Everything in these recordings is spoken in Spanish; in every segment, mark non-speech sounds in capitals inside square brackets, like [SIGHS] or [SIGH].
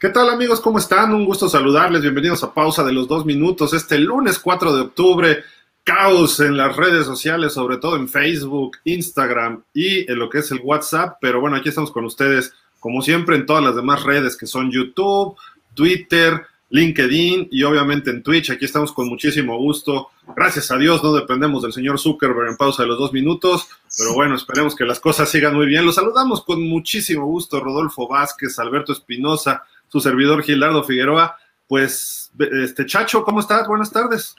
¿Qué tal amigos? ¿Cómo están? Un gusto saludarles. Bienvenidos a Pausa de los Dos Minutos. Este lunes 4 de octubre, caos en las redes sociales, sobre todo en Facebook, Instagram y en lo que es el WhatsApp. Pero bueno, aquí estamos con ustedes, como siempre, en todas las demás redes que son YouTube, Twitter, LinkedIn y obviamente en Twitch. Aquí estamos con muchísimo gusto. Gracias a Dios no dependemos del señor Zuckerberg en pausa de los dos minutos, pero bueno, esperemos que las cosas sigan muy bien. Los saludamos con muchísimo gusto, Rodolfo Vázquez, Alberto Espinosa, su servidor Gilardo Figueroa. Pues, este Chacho, ¿cómo estás? Buenas tardes.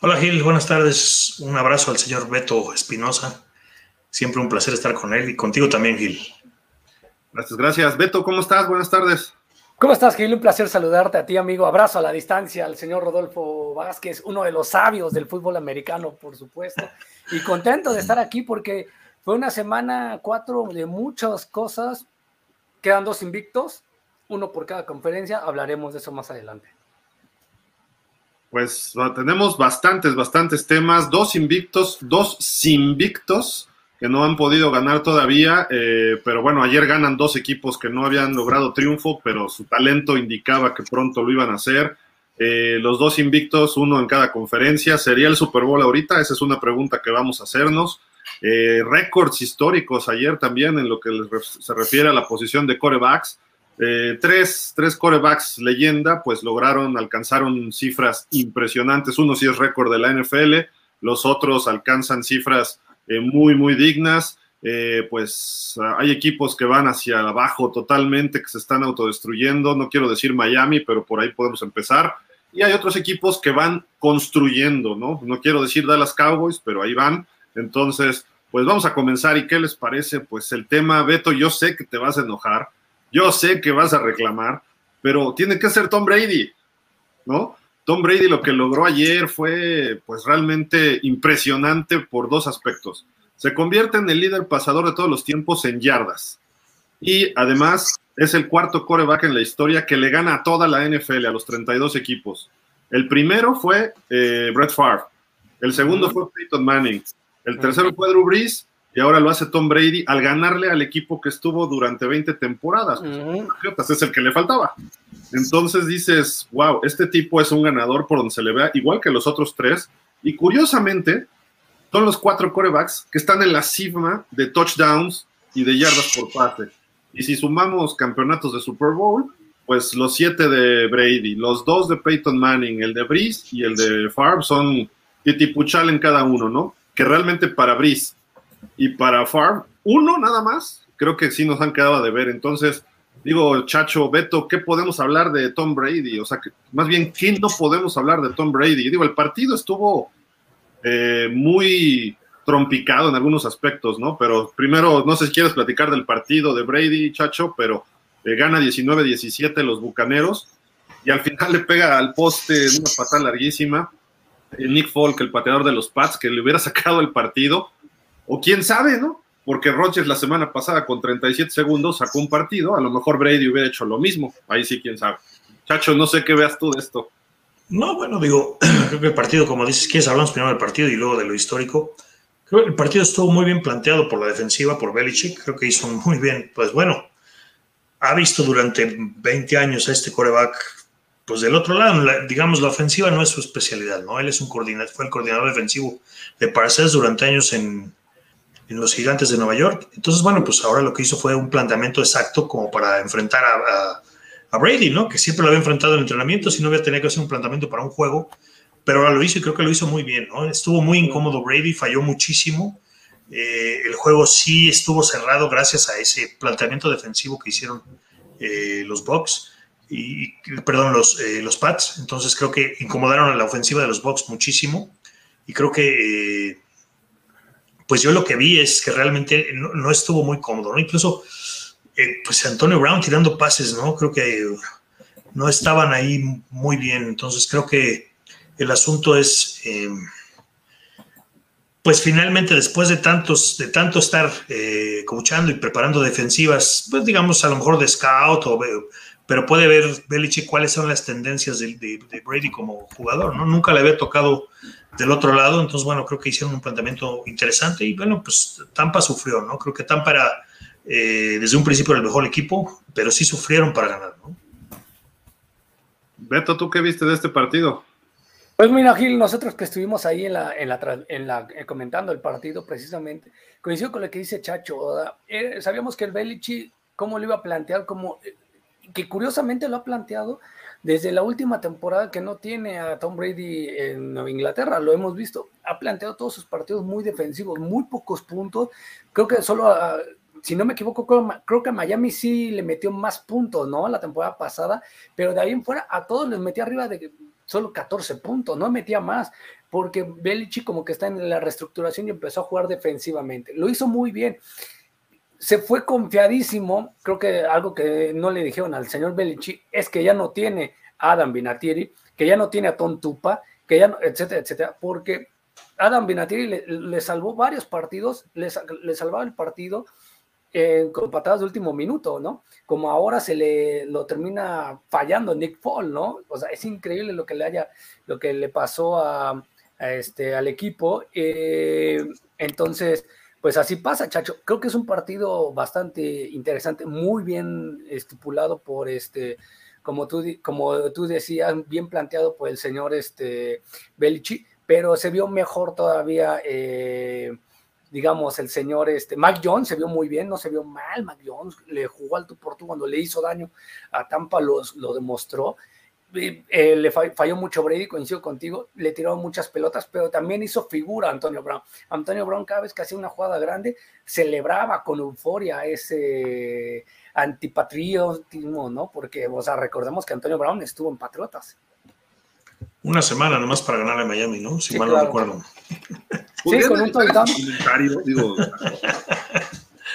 Hola Gil, buenas tardes. Un abrazo al señor Beto Espinosa. Siempre un placer estar con él y contigo también, Gil. Gracias, gracias. Beto, ¿cómo estás? Buenas tardes. ¿Cómo estás, Gil? Un placer saludarte a ti, amigo. Abrazo a la distancia al señor Rodolfo Vázquez, uno de los sabios del fútbol americano, por supuesto. Y contento de estar aquí porque fue una semana cuatro de muchas cosas. Quedan dos invictos, uno por cada conferencia. Hablaremos de eso más adelante. Pues tenemos bastantes, bastantes temas. Dos invictos, dos sinvictos que no han podido ganar todavía, eh, pero bueno, ayer ganan dos equipos que no habían logrado triunfo, pero su talento indicaba que pronto lo iban a hacer. Eh, los dos invictos, uno en cada conferencia. ¿Sería el Super Bowl ahorita? Esa es una pregunta que vamos a hacernos. Eh, récords históricos ayer también en lo que se refiere a la posición de corebacks. Tres, tres corebacks leyenda, pues lograron, alcanzaron cifras impresionantes. Uno sí es récord de la NFL, los otros alcanzan cifras eh, muy, muy dignas. Eh, pues hay equipos que van hacia abajo totalmente, que se están autodestruyendo. No quiero decir Miami, pero por ahí podemos empezar. Y hay otros equipos que van construyendo, ¿no? No quiero decir Dallas Cowboys, pero ahí van. Entonces, pues vamos a comenzar. ¿Y qué les parece? Pues el tema, Beto, yo sé que te vas a enojar, yo sé que vas a reclamar, pero tiene que ser Tom Brady, ¿no? Tom Brady lo que logró ayer fue pues realmente impresionante por dos aspectos. Se convierte en el líder pasador de todos los tiempos en yardas. Y además es el cuarto coreback en la historia que le gana a toda la NFL, a los 32 equipos. El primero fue eh, Brett Favre. El segundo fue Peyton Manning. El tercero fue Drew Brees. Y ahora lo hace Tom Brady al ganarle al equipo que estuvo durante 20 temporadas. Pues, es el que le faltaba. Entonces dices, wow, este tipo es un ganador por donde se le vea, igual que los otros tres. Y curiosamente, son los cuatro corebacks que están en la cima de touchdowns y de yardas por pase. Y si sumamos campeonatos de Super Bowl, pues los siete de Brady, los dos de Peyton Manning, el de Breeze y el de Favre son titipuchal en cada uno, ¿no? Que realmente para Breeze y para Favre, uno nada más, creo que sí nos han quedado de ver. Entonces, digo, Chacho, Beto, ¿qué podemos hablar de Tom Brady? O sea, que, más bien, ¿quién no podemos hablar de Tom Brady? Digo, el partido estuvo eh, muy trompicado en algunos aspectos, ¿no? Pero primero, no sé si quieres platicar del partido de Brady, Chacho, pero eh, gana 19-17 los Bucaneros y al final le pega al poste en una patada larguísima. Eh, Nick Folk, el pateador de los Pats, que le hubiera sacado el partido, o quién sabe, ¿no? porque Rodgers la semana pasada con 37 segundos sacó un partido, a lo mejor Brady hubiera hecho lo mismo, ahí sí, quién sabe. Chacho, no sé qué veas tú de esto. No, bueno, digo, [CLEARS THROAT] creo que el partido, como dices, quieres hablamos primero del partido y luego de lo histórico. Creo que el partido estuvo muy bien planteado por la defensiva, por Belichick, creo que hizo muy bien. Pues bueno, ha visto durante 20 años a este coreback, pues del otro lado, digamos, la ofensiva no es su especialidad, ¿no? Él es un coordinador, fue el coordinador defensivo de Parcells durante años en, en los gigantes de Nueva York. Entonces, bueno, pues ahora lo que hizo fue un planteamiento exacto como para enfrentar a, Brady, ¿no? Que siempre lo había enfrentado en entrenamiento, si no había tenido que hacer un planteamiento para un juego, pero ahora lo hizo y creo que lo hizo muy bien, ¿no? Estuvo muy incómodo Brady, falló muchísimo. Eh, el juego sí estuvo cerrado gracias a ese planteamiento defensivo que hicieron eh, los Bucks y, perdón, los, eh, los Pats. Entonces creo que incomodaron a la ofensiva de los Bucks muchísimo y creo que pues yo lo que vi es que realmente no, estuvo muy cómodo, ¿no? Incluso, eh, pues Antonio Brown tirando pases, ¿no? Creo que no estaban ahí muy bien. Entonces creo que el asunto es, em, pues finalmente después de tantos, de tanto estar eh, coachando y preparando defensivas, pues digamos a lo mejor de scout pero puede ver Belichick cuáles son las tendencias de, de, Brady como jugador, ¿no? Nunca le había tocado del otro lado, entonces, bueno, creo que hicieron un planteamiento interesante y, bueno, pues Tampa sufrió, ¿no? Creo que Tampa era eh, desde un principio el mejor equipo, pero sí sufrieron para ganar, ¿no? Beto, ¿tú qué viste de este partido? Pues mira, Gil, nosotros que estuvimos ahí en la, en la, en la eh, comentando el partido precisamente, coincido con lo que dice Chacho. Eh, sabíamos que el Belichi, cómo lo iba a plantear, como eh, que curiosamente lo ha planteado desde la última temporada que no tiene a Tom Brady en Inglaterra, lo hemos visto, ha planteado todos sus partidos muy defensivos, muy pocos puntos. Creo que solo, si no me equivoco, creo, que a Miami sí le metió más puntos, ¿no? La temporada pasada, pero de ahí en fuera a todos les metió arriba de solo 14 puntos, no metía más, porque Belichick como que está en la reestructuración y empezó a jugar defensivamente. Lo hizo muy bien. Se fue confiadísimo, creo que algo que no le dijeron al señor Belichick es que ya no tiene a Adam Binatieri, que ya no tiene a Tom Tupa, que ya no, etcétera, etcétera, porque Adam Binatieri le, salvó varios partidos, le, le salvaba el partido eh, con patadas de último minuto, ¿no? Como ahora se le lo termina fallando Nick Fall, ¿no? O sea, es increíble lo que le haya, lo que le pasó a, este, al equipo. Eh, entonces, pues así pasa, Chacho. Creo que es un partido bastante interesante, muy bien estipulado por este, como tú, como tú decías, bien planteado por el señor este, Belichi, pero se vio mejor todavía. Eh, digamos, el señor este, Mac se vio muy bien, no se vio mal, Mac Jones le jugó al tú por tú cuando le hizo daño a Tampa, lo demostró. Eh, le falló mucho Brady, coincido contigo, le tiraron muchas pelotas, pero también hizo figura Antonio Brown. Antonio Brown cada vez que hacía una jugada grande celebraba con euforia ese antipatriotismo, ¿no? Porque, o sea, recordemos que Antonio Brown estuvo en Patriotas. Una semana nomás para ganar a Miami, ¿no? Si mal no recuerdo. Sí, con un comentario, digo,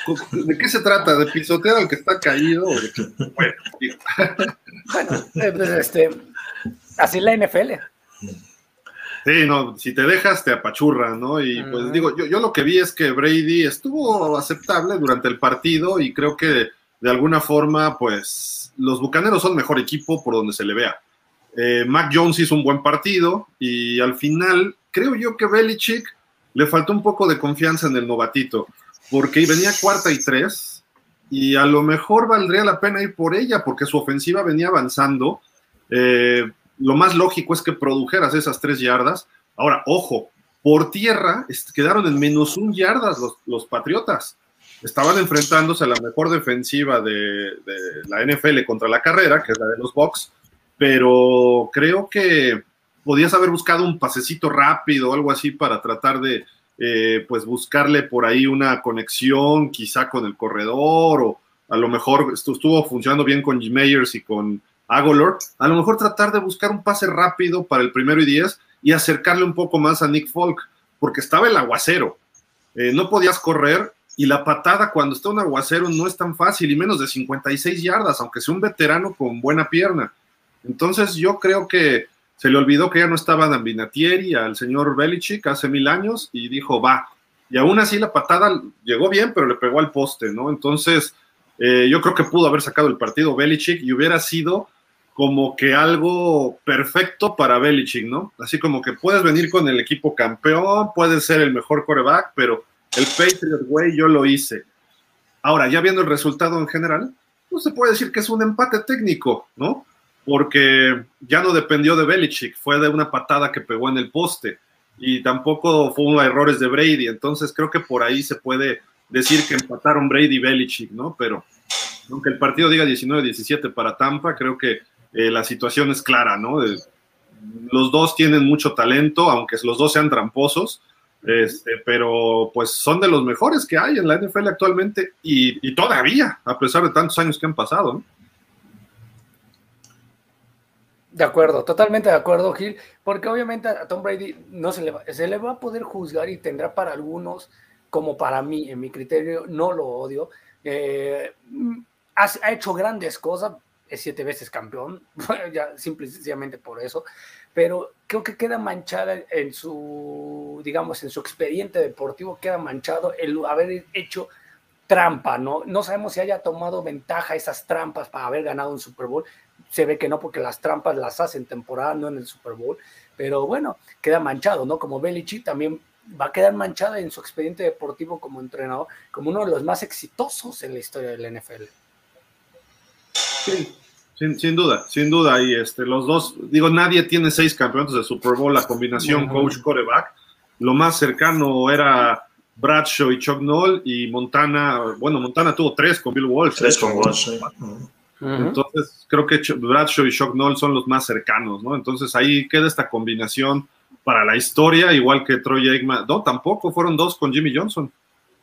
[LAUGHS] ¿De qué se trata? ¿De pisotear al que está caído? Bueno, bueno eh, pues, este, así la NFL. Sí, no, si te dejas te apachurra, ¿no? Y pues digo, yo, yo lo que vi es que Brady estuvo aceptable durante el partido y creo que de alguna forma, pues los Bucaneros son mejor equipo por donde se le vea. Eh, Mac Jones hizo un buen partido y al final creo yo que Belichick le faltó un poco de confianza en el novatito, porque venía cuarta y tres, y a lo mejor valdría la pena ir por ella, porque su ofensiva venía avanzando. Eh, lo más lógico es que produjeras esas tres yardas. Ahora, ojo, por tierra quedaron en menos un yardas los, Patriotas. Estaban enfrentándose a la mejor defensiva de, de, la NFL contra la carrera, que es la de los Bucks, pero creo que podías haber buscado un pasecito rápido o algo así para tratar de, eh, pues, buscarle por ahí una conexión, quizá con el corredor, o a lo mejor estuvo funcionando bien con G. Meyers y con Agolor. A lo mejor tratar de buscar un pase rápido para el primero y diez y acercarle un poco más a Nick Folk, porque estaba el aguacero. Eh, no podías correr y la patada cuando está un aguacero no es tan fácil y menos de 56 yardas, aunque sea un veterano con buena pierna. Entonces yo creo que se le olvidó que ya no estaba Dan Binatieri al señor Belichick hace mil años y dijo, va. Y aún así la patada llegó bien, pero le pegó al poste, ¿no? Entonces, eh, yo creo que pudo haber sacado el partido Belichick y hubiera sido como que algo perfecto para Belichick, ¿no? Así como que puedes venir con el equipo campeón, puedes ser el mejor coreback, pero el Patriot Way yo lo hice. Ahora, ya viendo el resultado en general, no se puede decir que es un empate técnico, ¿no? Porque ya no dependió de Belichick, fue de una patada que pegó en el poste y tampoco fue un errores de Brady, entonces creo que por ahí se puede decir que empataron Brady y Belichick, ¿no? Pero aunque el partido diga 19-17 para Tampa, creo que eh, la situación es clara, ¿no? los dos tienen mucho talento, aunque los dos sean tramposos, este, pero pues son de los mejores que hay en la NFL actualmente y, y todavía, a pesar de tantos años que han pasado, ¿no? De acuerdo, totalmente de acuerdo, Gil, porque obviamente a Tom Brady no se le va, se le va a poder juzgar y tendrá para algunos, como para mí, en mi criterio, no lo odio. Eh, ha, hecho grandes cosas, es siete veces campeón, [LAUGHS] ya simple y sencillamente por eso, pero creo que queda manchada en su, digamos, en su expediente deportivo, queda manchado el haber hecho trampa, ¿no? No sabemos si haya tomado ventaja esas trampas para haber ganado un Super Bowl, se ve que no, porque las trampas las hacen temporada, no en el Super Bowl, pero bueno, queda manchado, ¿no? Como Belichick también va a quedar manchado en su expediente deportivo como entrenador, como uno de los más exitosos en la historia del NFL. Sí, Sin, duda, sin duda. Y este, los dos, digo, nadie tiene seis campeonatos de Super Bowl, la combinación coach-coreback. Lo más cercano era Bradshaw y Chuck Noll y Montana, bueno, Montana tuvo tres con Bill Walsh. Tres con Walsh, Entonces, creo que Bradshaw y Chuck Noll son los más cercanos, ¿no? Entonces, ahí queda esta combinación para la historia, igual que Troy Aikman. No, tampoco, fueron dos con Jimmy Johnson.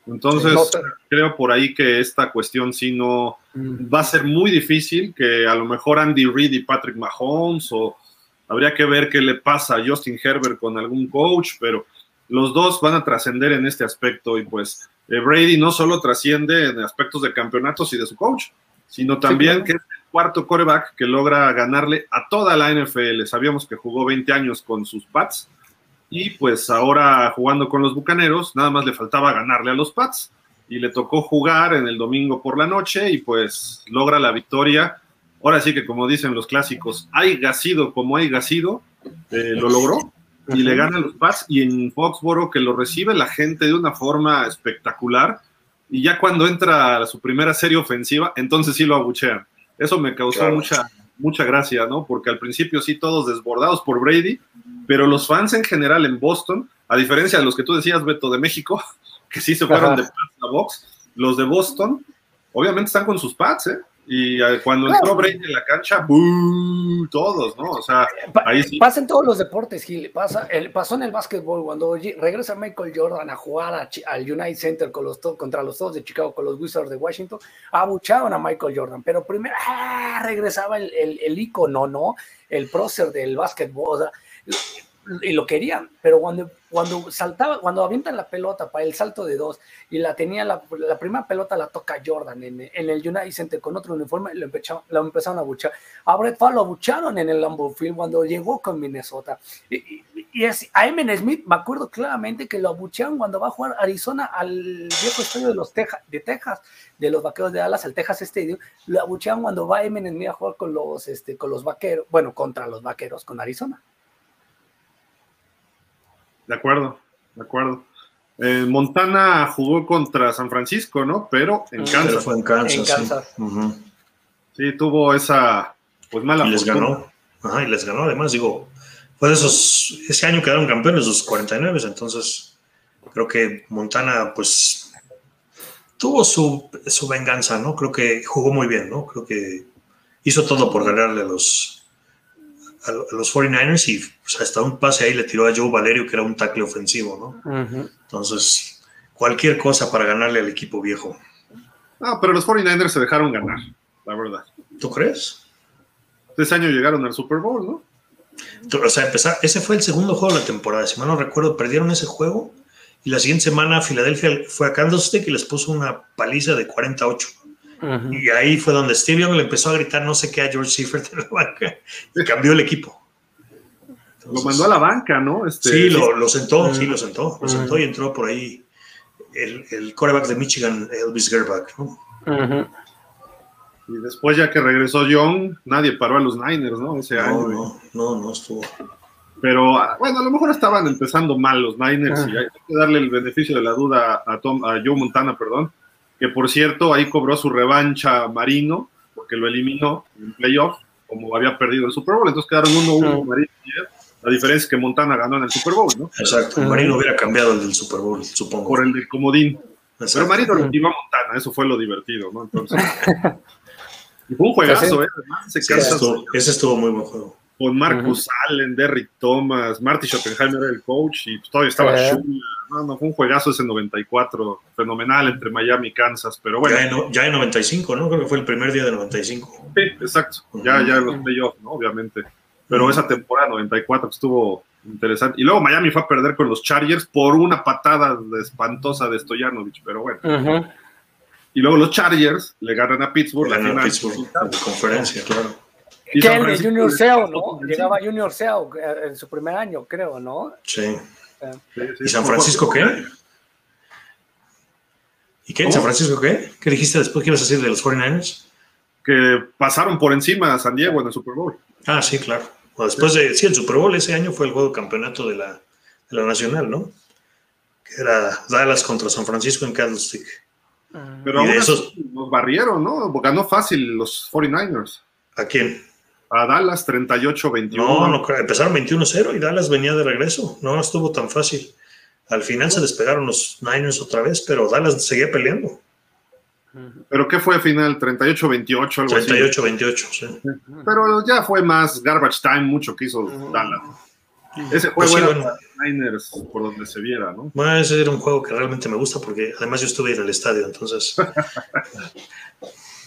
Entonces, creo por ahí que esta cuestión sí no mm. va a ser muy difícil que a lo mejor Andy Reid y Patrick Mahomes o habría que ver qué le pasa a Justin Herbert con algún coach, pero los dos van a trascender en este aspecto y pues eh, Brady no solo trasciende en aspectos de campeonatos y de su coach, sino también que es el cuarto coreback que logra ganarle a toda la NFL. Sabíamos que jugó 20 años con sus Pats y pues ahora jugando con los Bucaneros, nada más le faltaba ganarle a los Pats. Y le tocó jugar en el domingo por la noche y pues logra la victoria. Ahora sí que como dicen los clásicos, hay sido como hay sido, eh, lo logró y le gana a los Pats y en Foxboro que lo recibe la gente de una forma espectacular y ya cuando entra a su primera serie ofensiva, entonces sí lo abuchean. Eso me causó mucha, mucha gracia, ¿no? Porque al principio sí todos desbordados por Brady pero los fans en general en Boston, a diferencia de los que tú decías, Beto, de México, [LAUGHS] que sí se fueron de Pats a Box, los de Boston, obviamente están con sus Pats, ¿eh? Y eh, cuando entró Brady en la cancha, todos, ¿no? O sea, ahí sí. Pasa en todos los deportes, Gil. Pasa, el, pasó en el básquetbol cuando regresa Michael Jordan a jugar al United Center con los, contra los dos de Chicago, con los Wizards de Washington, abucharon a Michael Jordan. Pero primero ¡ah! regresaba el, el, el icono, ¿no? El prócer del básquetbol. O sea, y lo querían, pero cuando, cuando saltaba, cuando avientan la pelota para el salto de dos y la tenía la, la primera pelota la toca Jordan en, en, el United Center con otro uniforme, lo empezaron, lo empezaron a buchar. A Brett Favre lo abucharon en el Lambeau Field cuando llegó con Minnesota. Y, y, es, a Emin Smith me acuerdo claramente que lo abucharon cuando va a jugar Arizona al viejo estadio de los Texas, de Texas, de los vaqueros de Dallas, al Texas Stadium, lo abucharon cuando va Emin Smith a jugar con los, este, con los vaqueros, bueno, contra los vaqueros, con Arizona. De acuerdo, de acuerdo. Eh, Montana jugó contra San Francisco, ¿no? Pero en Kansas. fue en Kansas. Sí. tuvo esa pues mala y les ganó. Ajá, y les ganó además, digo, fue de esos, ese año quedaron campeones los 49, entonces creo que Montana pues tuvo su, su venganza, ¿no? Creo que jugó muy bien, ¿no? Creo que hizo todo por ganarle a los, a, los 49ers y hasta un pase ahí le tiró a Joe Valerio, que era un tackle ofensivo, ¿no? Entonces, cualquier cosa para ganarle al equipo viejo. No, pero los 49ers se dejaron ganar, la verdad. ¿Tú crees? Ese año llegaron al Super Bowl, ¿no? O sea, empezar, ese fue el segundo juego de la temporada. Si mal no recuerdo, perdieron ese juego y la siguiente semana Filadelfia fue a Candlestick y les puso una paliza de 48. Y ahí fue donde Steve Young le empezó a gritar no sé qué a George Seifert de la banca y cambió el equipo. lo mandó a la banca, ¿no? Este, sí, lo, sentó, sí, lo sentó. Lo sentó y entró por ahí el, el coreback de Michigan, Elvis Gerbach, ¿no? Y después, ya que regresó Young, nadie paró a los Niners, ¿no? Ese no, No, no, no estuvo. Pero ah, bueno, a lo mejor estaban empezando mal los Niners y hay que darle el beneficio de la duda a, Tom, a Joe Montana, perdón que por cierto ahí cobró su revancha Marino, porque lo eliminó en playoff, como había perdido el Super Bowl, entonces quedaron 1-1 Marino La diferencia es que Montana ganó en el Super Bowl, ¿no? Exacto, Marino hubiera cambiado el del Super Bowl, supongo. Por el del comodín. Pero Marino lo llevó a Montana, eso fue lo divertido, ¿no? Entonces. [LAUGHS] y fue un juegazo, ¿eh? ese, ese estuvo muy buen juego con Marcus Allen, Derrick Thomas, Marty Schottenheimer era el coach y todavía estaba eh. No, no, fue un juegazo ese 94, fenomenal entre Miami y Kansas, pero bueno. Ya en, 95, ¿no? Creo que fue el primer día de 95. Sí, exacto. Ya, ya en los playoffs, ¿no? Obviamente. Pero esa temporada 94 estuvo interesante. Y luego Miami fue a perder con los Chargers por una patada espantosa de Stoyanovich, pero bueno. Y luego los Chargers le ganan a Pittsburgh. Le ganan a Pittsburgh, de conferencia, claro. Kelly Junior Seo, ¿no? Llegaba Junior Seo eh, en su primer año, creo, ¿no? Sí. ¿Y San Francisco qué? ¿Y qué? ¿San Francisco qué? ¿Qué dijiste después que ibas a decir de los 49ers? Que pasaron por encima a San Diego en el Super Bowl. Ah, sí, claro. después de, sí, el Super Bowl ese año fue el juego de campeonato de la, de la Nacional, ¿no? Que era Dallas contra San Francisco en Candlestick. Pero y de esos... nos barrieron, ¿no? Ganó fácil los 49ers. ¿A quién? A Dallas 38-21. No, no, empezaron 21-0 y Dallas venía de regreso. No estuvo tan fácil. Al final se despegaron los Niners otra vez, pero Dallas seguía peleando. ¿Pero qué fue final? 38-28, algo 38, 28, sí. Pero ya fue más garbage time, mucho que hizo Dallas. Ese juego pues era Niners por donde se viera, ¿no? Bueno, ese era un juego que realmente me gusta porque además yo estuve en el estadio, entonces. Quiero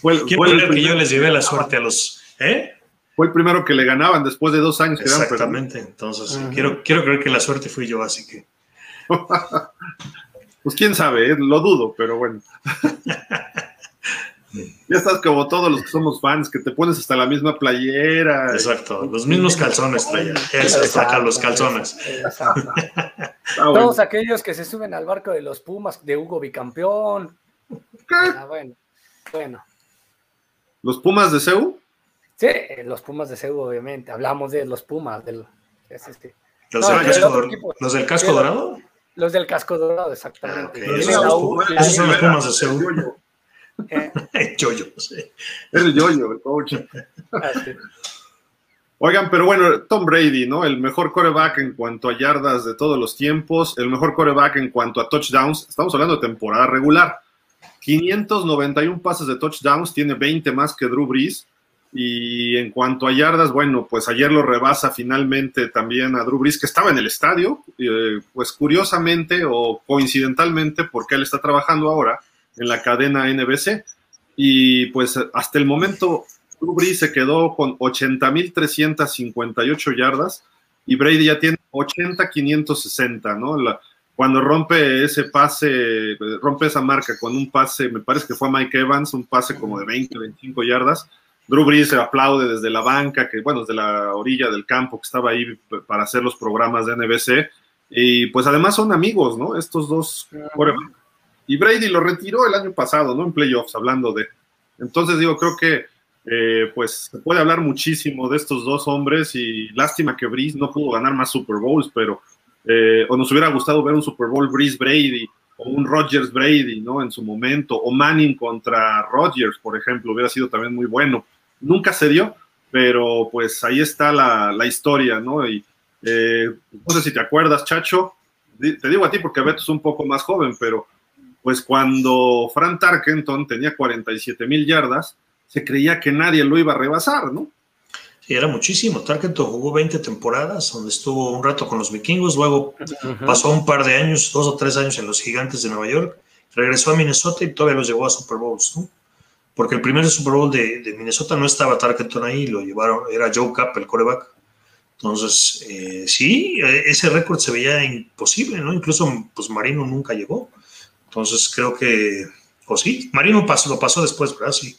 [LAUGHS] fue que yo les llevé la suerte a los. ¿Eh? Fue el primero que le ganaban después de dos años. Exactamente, entonces quiero, quiero creer que la suerte fui yo, así que. [LAUGHS] pues quién sabe, ¿eh? lo dudo, pero bueno. [LAUGHS] Ya estás como todos los que somos fans, que te pones hasta la misma playera. Exacto, los mismos calzones traía. Eso, saca los calzones. Todos aquellos que se suben al barco de los Pumas, de Hugo Bicampeón. Ah, bueno, bueno. ¿Los Pumas de Seu? Sí, los Pumas de Seu, obviamente. Hablamos de los Pumas. Del, ¿Los, del casco dorado? Los del casco dorado, exactamente. Ah, esos, son los Pumas de Seu. [LAUGHS] el yoyo, sí. El yoyo, el coach. Ah, Oigan, pero bueno, Tom Brady, ¿no? El mejor coreback en cuanto a yardas de todos los tiempos, el mejor coreback en cuanto a touchdowns. Estamos hablando de temporada regular. 591 pases de touchdowns, tiene 20 más que Drew Brees. Y en cuanto a yardas, bueno, pues ayer lo rebasa finalmente también a Drew Brees, que estaba en el estadio. Eh, pues curiosamente o coincidentalmente, porque él está trabajando ahora, en la cadena NBC. Y pues hasta el momento, Drew se quedó con 80.358 yardas y Brady ya tiene 80.560, ¿no? cuando rompe ese pase, rompe esa marca con un pase, me parece que fue a Mike Evans, un pase como de 20, 25 yardas. Drew Brees aplaude desde la banca, que bueno, desde la orilla del campo que estaba ahí para hacer los programas de NBC. Y pues además son amigos, ¿no? Estos dos y Brady lo retiró el año pasado, ¿no? En playoffs, hablando de. Entonces, digo, creo que eh, pues se puede hablar muchísimo de estos dos hombres y lástima que Breeze no pudo ganar más Super Bowls, pero eh, o nos hubiera gustado ver un Super Bowl Breeze Brady o un Rodgers Brady, ¿no? En su momento, o Manning contra Rodgers, por ejemplo, hubiera sido también muy bueno. Nunca se dio, pero pues ahí está la, la historia, ¿no? Y eh, no sé si te acuerdas, Chacho, te digo a ti porque Beto es un poco más joven, pero pues cuando Fran Tarkenton tenía 47 mil yardas, se creía que nadie lo iba a rebasar, ¿no? Sí, era muchísimo. Tarkenton jugó 20 temporadas, donde estuvo un rato con los vikingos, luego pasó un par de años, dos o tres años en los gigantes de Nueva York, regresó a Minnesota y todavía los llevó a Super Bowls, ¿no? Porque el primer Super Bowl de, Minnesota no estaba Tarkenton ahí, lo llevaron, era Joe Kapp, el coreback. Entonces, eh, sí, eh, ese récord se veía imposible, ¿no? Incluso, pues Marino nunca llegó. Entonces creo que, o sí, Marino pasó, lo pasó después, ¿verdad? Sí.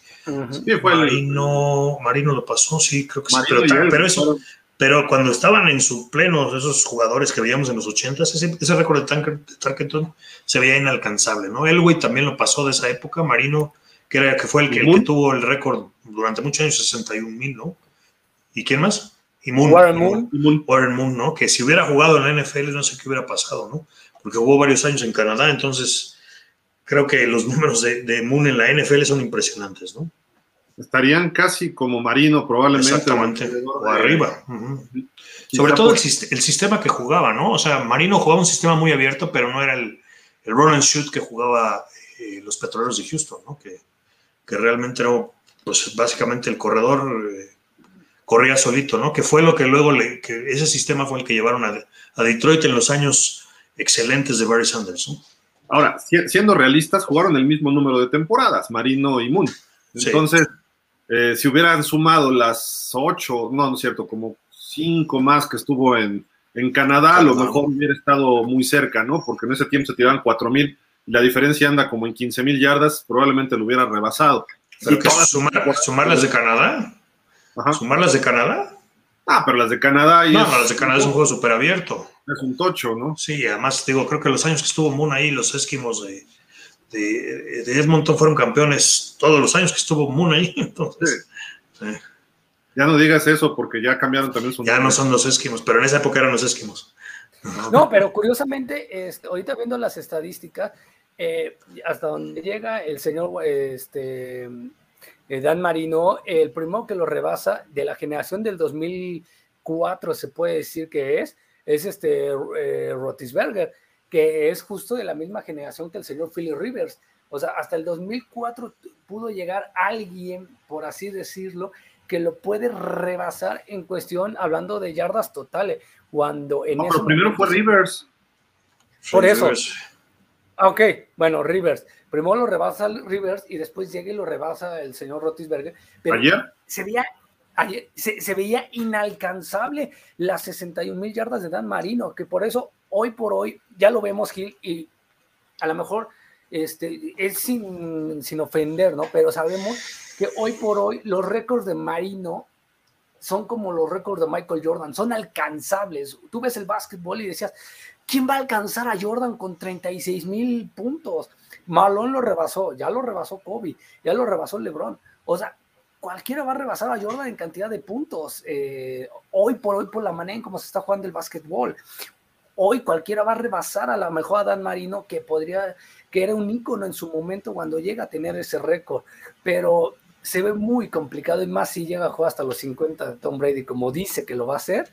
Marino, Marino lo pasó, sí, creo que sí. Pero, eso, pero cuando estaban en su pleno, esos jugadores que veíamos en los 80, ese, ese récord de, Tarkenton se veía inalcanzable, ¿no? Elway también lo pasó de esa época, Marino, que, era, que fue el que, tuvo el récord durante muchos años, 61 mil, ¿no? ¿Y quién más? Y Moon, Warren Moon. Warren Moon, ¿no? Que si hubiera jugado en la NFL no sé qué hubiera pasado, ¿no? Porque jugó varios años en Canadá, entonces creo que los números de, Moon en la NFL son impresionantes, ¿no? Estarían casi como Marino, probablemente. Exactamente, o arriba. Sobre todo el, sistema que jugaba, ¿no? O sea, Marino jugaba un sistema muy abierto, pero no era el, el run and shoot que jugaba eh, los petroleros de Houston, ¿no? Que, que realmente era, pues básicamente el corredor eh, corría solito, ¿no? Que fue lo que luego, le, que ese sistema fue el que llevaron a, a Detroit en los años excelentes de Barry Sanders, ¿no? Ahora, siendo realistas, jugaron el mismo número de temporadas, Marino y Moon. Entonces, eh, si hubieran sumado las ocho, no, no es cierto, como cinco más que estuvo en, Canadá, a lo mejor hubiera estado muy cerca, ¿no? Porque en ese tiempo se tiraban cuatro mil la diferencia anda como en 15 mil yardas, probablemente lo hubiera rebasado. ¿Pero que sumar, sumarlas de Canadá? Ajá. ¿Sumarlas de Canadá? Ah, pero las de Canadá. Y no, las de Canadá es un juego súper abierto. Es un tocho, ¿no? Sí, además, digo, creo que los años que estuvo Moon ahí, los esquimos de, de, Edmonton fueron campeones todos los años que estuvo Moon ahí. [LAUGHS] Entonces, Ya no digas eso porque ya cambiaron también su Ya no son los esquimos, pero en esa época eran los esquimos. No, pero curiosamente, este, ahorita viendo las estadísticas, eh, hasta donde llega el señor este, eh, Dan Marino, el primero que lo rebasa de la generación del 2004, se puede decir que es, es este eh, Rotisberger, que es justo de la misma generación que el señor Philly Rivers. O sea, hasta el 2004 pudo llegar alguien, por así decirlo, que lo puede rebasar en cuestión, hablando de yardas totales. Cuando en no, pero primero fue Rivers. Por eso. Ah, ok, bueno, Rivers. Primero lo rebasa Rivers y después llega y lo rebasa el señor Rotisberger. Pero ¿Ayer? Se veía, ayer, se, veía inalcanzable las 61 mil yardas de Dan Marino, que por eso hoy por hoy ya lo vemos, Gil, y a lo mejor este, es sin, sin ofender, ¿no? Pero sabemos que hoy por hoy los récords de Marino son como los récords de Michael Jordan, son alcanzables. Tú ves el básquetbol y decías, ¿quién va a alcanzar a Jordan con 36 mil puntos? Malone lo rebasó, ya lo rebasó Kobe, ya lo rebasó LeBron. O sea, cualquiera va a rebasar a Jordan en cantidad de puntos. Eh, hoy por hoy, por la manera en cómo se está jugando el básquetbol. Hoy cualquiera va a rebasar a la mejor a Dan Marino, que podría, que era un ícono en su momento cuando llega a tener ese récord. Pero se ve muy complicado y más si llega a jugar hasta los 50 de Tom Brady, como dice que lo va a hacer,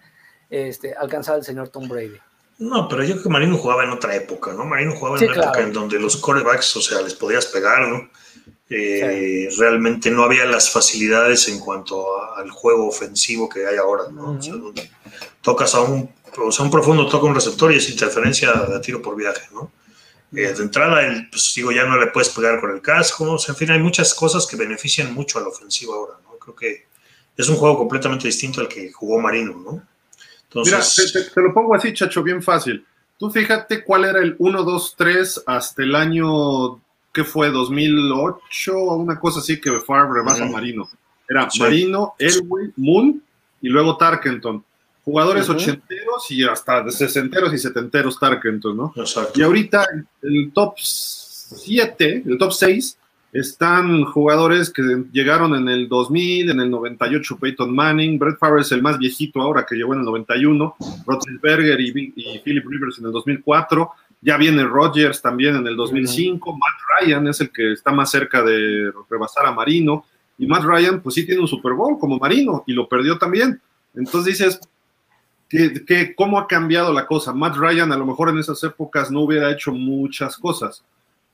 este, alcanzar al señor Tom Brady. No, pero yo creo que Marino jugaba en otra época, ¿no? Marino jugaba en una época en donde los corebacks, o sea, les podías pegar, ¿no? Eh, realmente no había las facilidades en cuanto al juego ofensivo que hay ahora, ¿no? o sea, tocas a un, o sea, un profundo toca un receptor y es interferencia de tiro por viaje, ¿no? Eh, de entrada, el, pues digo, ya no le puedes pegar con el casco, o sea, en fin, hay muchas cosas que benefician mucho a la ofensiva ahora, ¿no? Creo que es un juego completamente distinto al que jugó Marino, ¿no? Entonces... Mira, te, lo pongo así, Chacho, bien fácil. Tú fíjate cuál era el 1, 2, 3 hasta el año, ¿qué fue? 2008 o una cosa así que Favre rebasa Marino. Era Marino, Elway, Moon y luego Tarkenton jugadores ochenteros y hasta sesenteros y setenteros Tarkenton, ¿no? Exacto. Y ahorita el top 7, el top 6, están jugadores que llegaron en el 2000, en el 98 Peyton Manning, Brett Favre es el más viejito ahora que llegó en el 91, Roethlisberger y, y Philip Rivers en el 2004, ya viene Rodgers también en el 2005, Matt Ryan es el que está más cerca de rebasar a Marino, y Matt Ryan pues sí tiene un Super Bowl como Marino y lo perdió también. Entonces dices, que, cómo ha cambiado la cosa. Matt Ryan a lo mejor en esas épocas no hubiera hecho muchas cosas.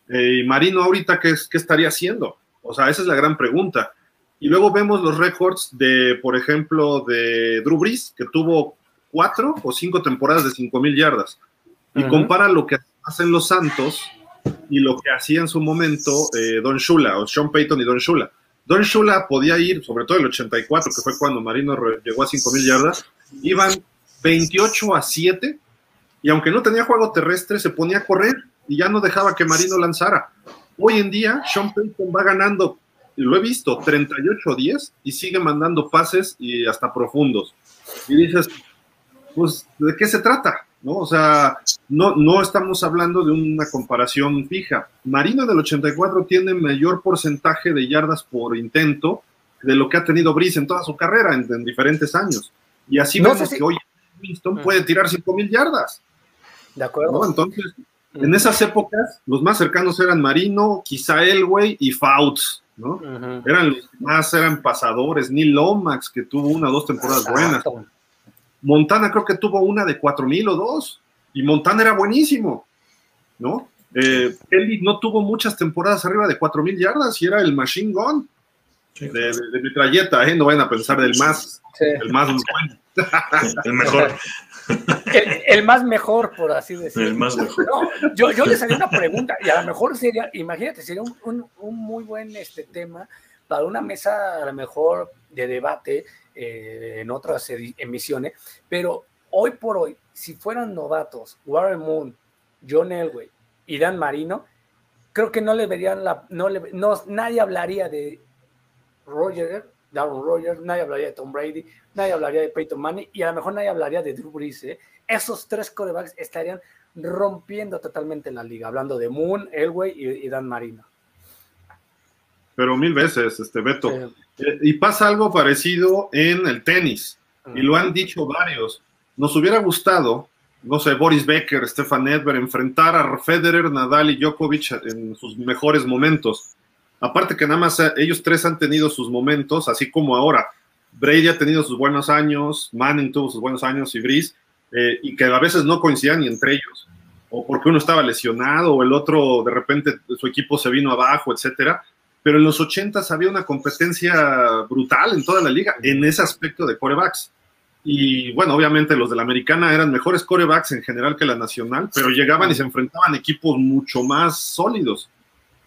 Eh, y Marino ahorita, ¿qué, ¿qué, estaría haciendo? O sea, esa es la gran pregunta. Y luego vemos los récords de, por ejemplo, de Drew Brees, que tuvo cuatro o cinco temporadas de cinco mil yardas. Y compara lo que hacen los Santos y lo que hacía en su momento eh, Don Shula, o Sean Payton y Don Shula. Don Shula podía ir, sobre todo el 84, que fue cuando Marino llegó a cinco mil yardas, iban 28 a 7, y aunque no tenía juego terrestre, se ponía a correr y ya no dejaba que Marino lanzara. Hoy en día, Sean Payton va ganando, lo he visto, 38 a 10 y sigue mandando pases y hasta profundos. Y dices, pues, ¿de qué se trata? ¿No? O sea, no, no estamos hablando de una comparación fija. Marino del 84 tiene mayor porcentaje de yardas por intento de lo que ha tenido Brice en toda su carrera, en, diferentes años. Y así vemos que hoy Winston mm. puede tirar 5.000 yardas. De acuerdo. Entonces. En esas épocas, los más cercanos eran Marino, quizá Elway y Fouts, ¿no? Eran los más, eran pasadores, ni Lomax, que tuvo una o dos temporadas buenas. Montana creo que tuvo una de 4.000 o dos, y Montana era buenísimo, ¿no? Eh, Kelly no tuvo muchas temporadas arriba de 4.000 yardas y era el machine gun de, de, metralleta, ¿eh? No vayan a pensar del más, el más bueno. el mejor. [LAUGHS] El, más mejor, por así decirlo. El más mejor. yo, yo les haría una pregunta, y a lo mejor sería, imagínate, sería un, muy buen este tema para una mesa a lo mejor de debate eh, en otras emisiones, pero hoy por hoy, si fueran novatos, Warren Moon, John Elway y Dan Marino, creo que no le verían la, no le, no, nadie hablaría de Roger Darren Rogers, nadie hablaría de Tom Brady, nadie hablaría de Peyton Manning y a lo mejor nadie hablaría de Drew Brees. ¿eh? Esos tres corebacks estarían rompiendo totalmente la liga, hablando de Moon, Elway y, Dan Marino. Pero mil veces, este Beto. Eh, y pasa algo parecido en el tenis, y lo han dicho varios. Nos hubiera gustado, no sé, Boris Becker, Stefan Edberg, enfrentar a Federer, Nadal y Djokovic en sus mejores momentos aparte que nada más eh, ellos tres han tenido sus momentos, así como ahora. Brady ha tenido sus buenos años, Manning tuvo sus buenos años y Brice, eh, y que a veces no coincidían ni entre ellos, o porque uno estaba lesionado, o el otro de repente su equipo se vino abajo, etcétera. Pero en los 80 había una competencia brutal en toda la liga en ese aspecto de corebacks. Y bueno, obviamente los de la americana eran mejores corebacks en general que la nacional, pero llegaban y se enfrentaban equipos mucho más sólidos.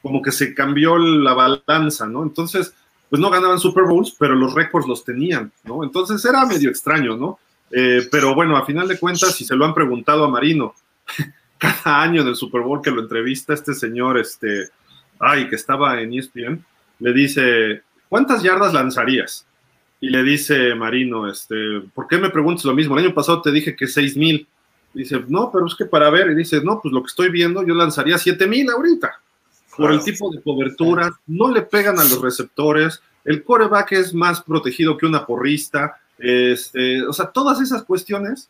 Como que se cambió la balanza, ¿no? Entonces, pues no ganaban Super Bowls, pero los récords los tenían, ¿no? Entonces era medio extraño, ¿no? Eh, pero bueno, a final de cuentas, si se lo han preguntado a Marino, [LAUGHS] cada año en el Super Bowl que lo entrevista este señor, este, ay, que estaba en ESPN, le dice, ¿cuántas yardas lanzarías? Y le dice Marino, este, ¿por qué me preguntas lo mismo? El año pasado te dije que seis mil. Dice, no, pero es que para ver, y dice, no, pues lo que estoy viendo, yo lanzaría siete mil ahorita. Por el tipo de cobertura, no le pegan a los receptores, el coreback es más protegido que una porrista, este, o sea, todas esas cuestiones,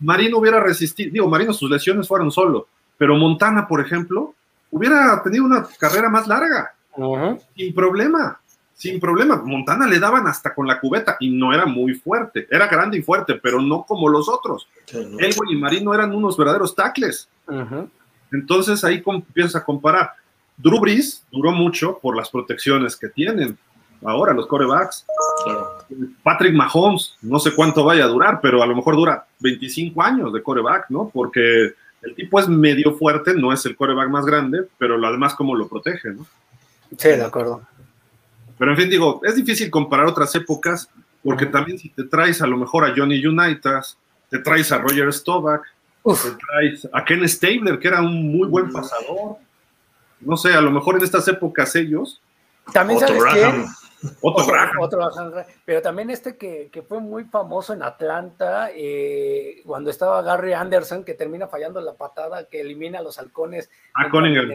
Marino hubiera resistido, digo, Marino sus lesiones fueron solo, pero Montana, por ejemplo, hubiera tenido una carrera más larga, sin problema sin problema. Montana le daban hasta con la cubeta y no era muy fuerte. Era grande y fuerte, pero no como los otros. El y Marino eran unos verdaderos tacles. Entonces ahí empiezas a comparar. Drew Brees duró mucho por las protecciones que tienen. Ahora los corebacks. Patrick Mahomes, no sé cuánto vaya a durar, pero a lo mejor dura 25 años de coreback, ¿no? Porque el tipo es medio fuerte, no es el coreback más grande, pero lo además cómo lo protege, ¿no? Sí, de acuerdo. Pero en fin, digo, es difícil comparar otras épocas, porque también si te traes a lo mejor a Johnny Unitas, te traes a Roger Stovak, te traes a Ken Stabler, que era un muy buen pasador. No sé, a lo mejor en estas épocas ellos. También sabes quién? Otro, otro, pero también este que, que, fue muy famoso en Atlanta, eh, cuando estaba Gary Anderson, que termina fallando la patada que elimina a los halcones. Ah, Cunningham.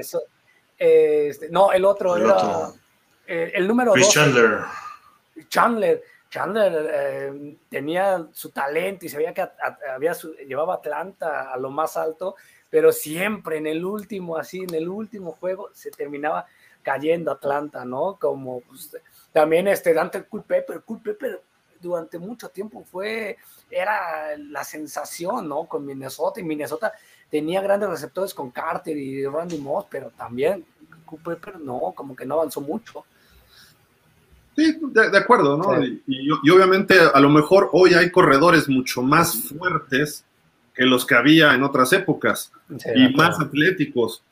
Este, no, el otro era. Eh, el número dos. Chandler. Chandler. Chandler eh, tenía su talento y se veía que había llevaba Atlanta a lo más alto, pero siempre en el último, así, en el último juego, se terminaba cayendo Atlanta, ¿no? Como pues, también este Dante Culpepper, Culpepper durante mucho tiempo fue, era la sensación, ¿no? Con Minnesota y Minnesota tenía grandes receptores con Carter y Randy Moss, pero también Culpepper no, como que no avanzó mucho. Sí, de, acuerdo, ¿no? Y, obviamente a lo mejor hoy hay corredores mucho más fuertes que los que había en otras épocas y más atléticos,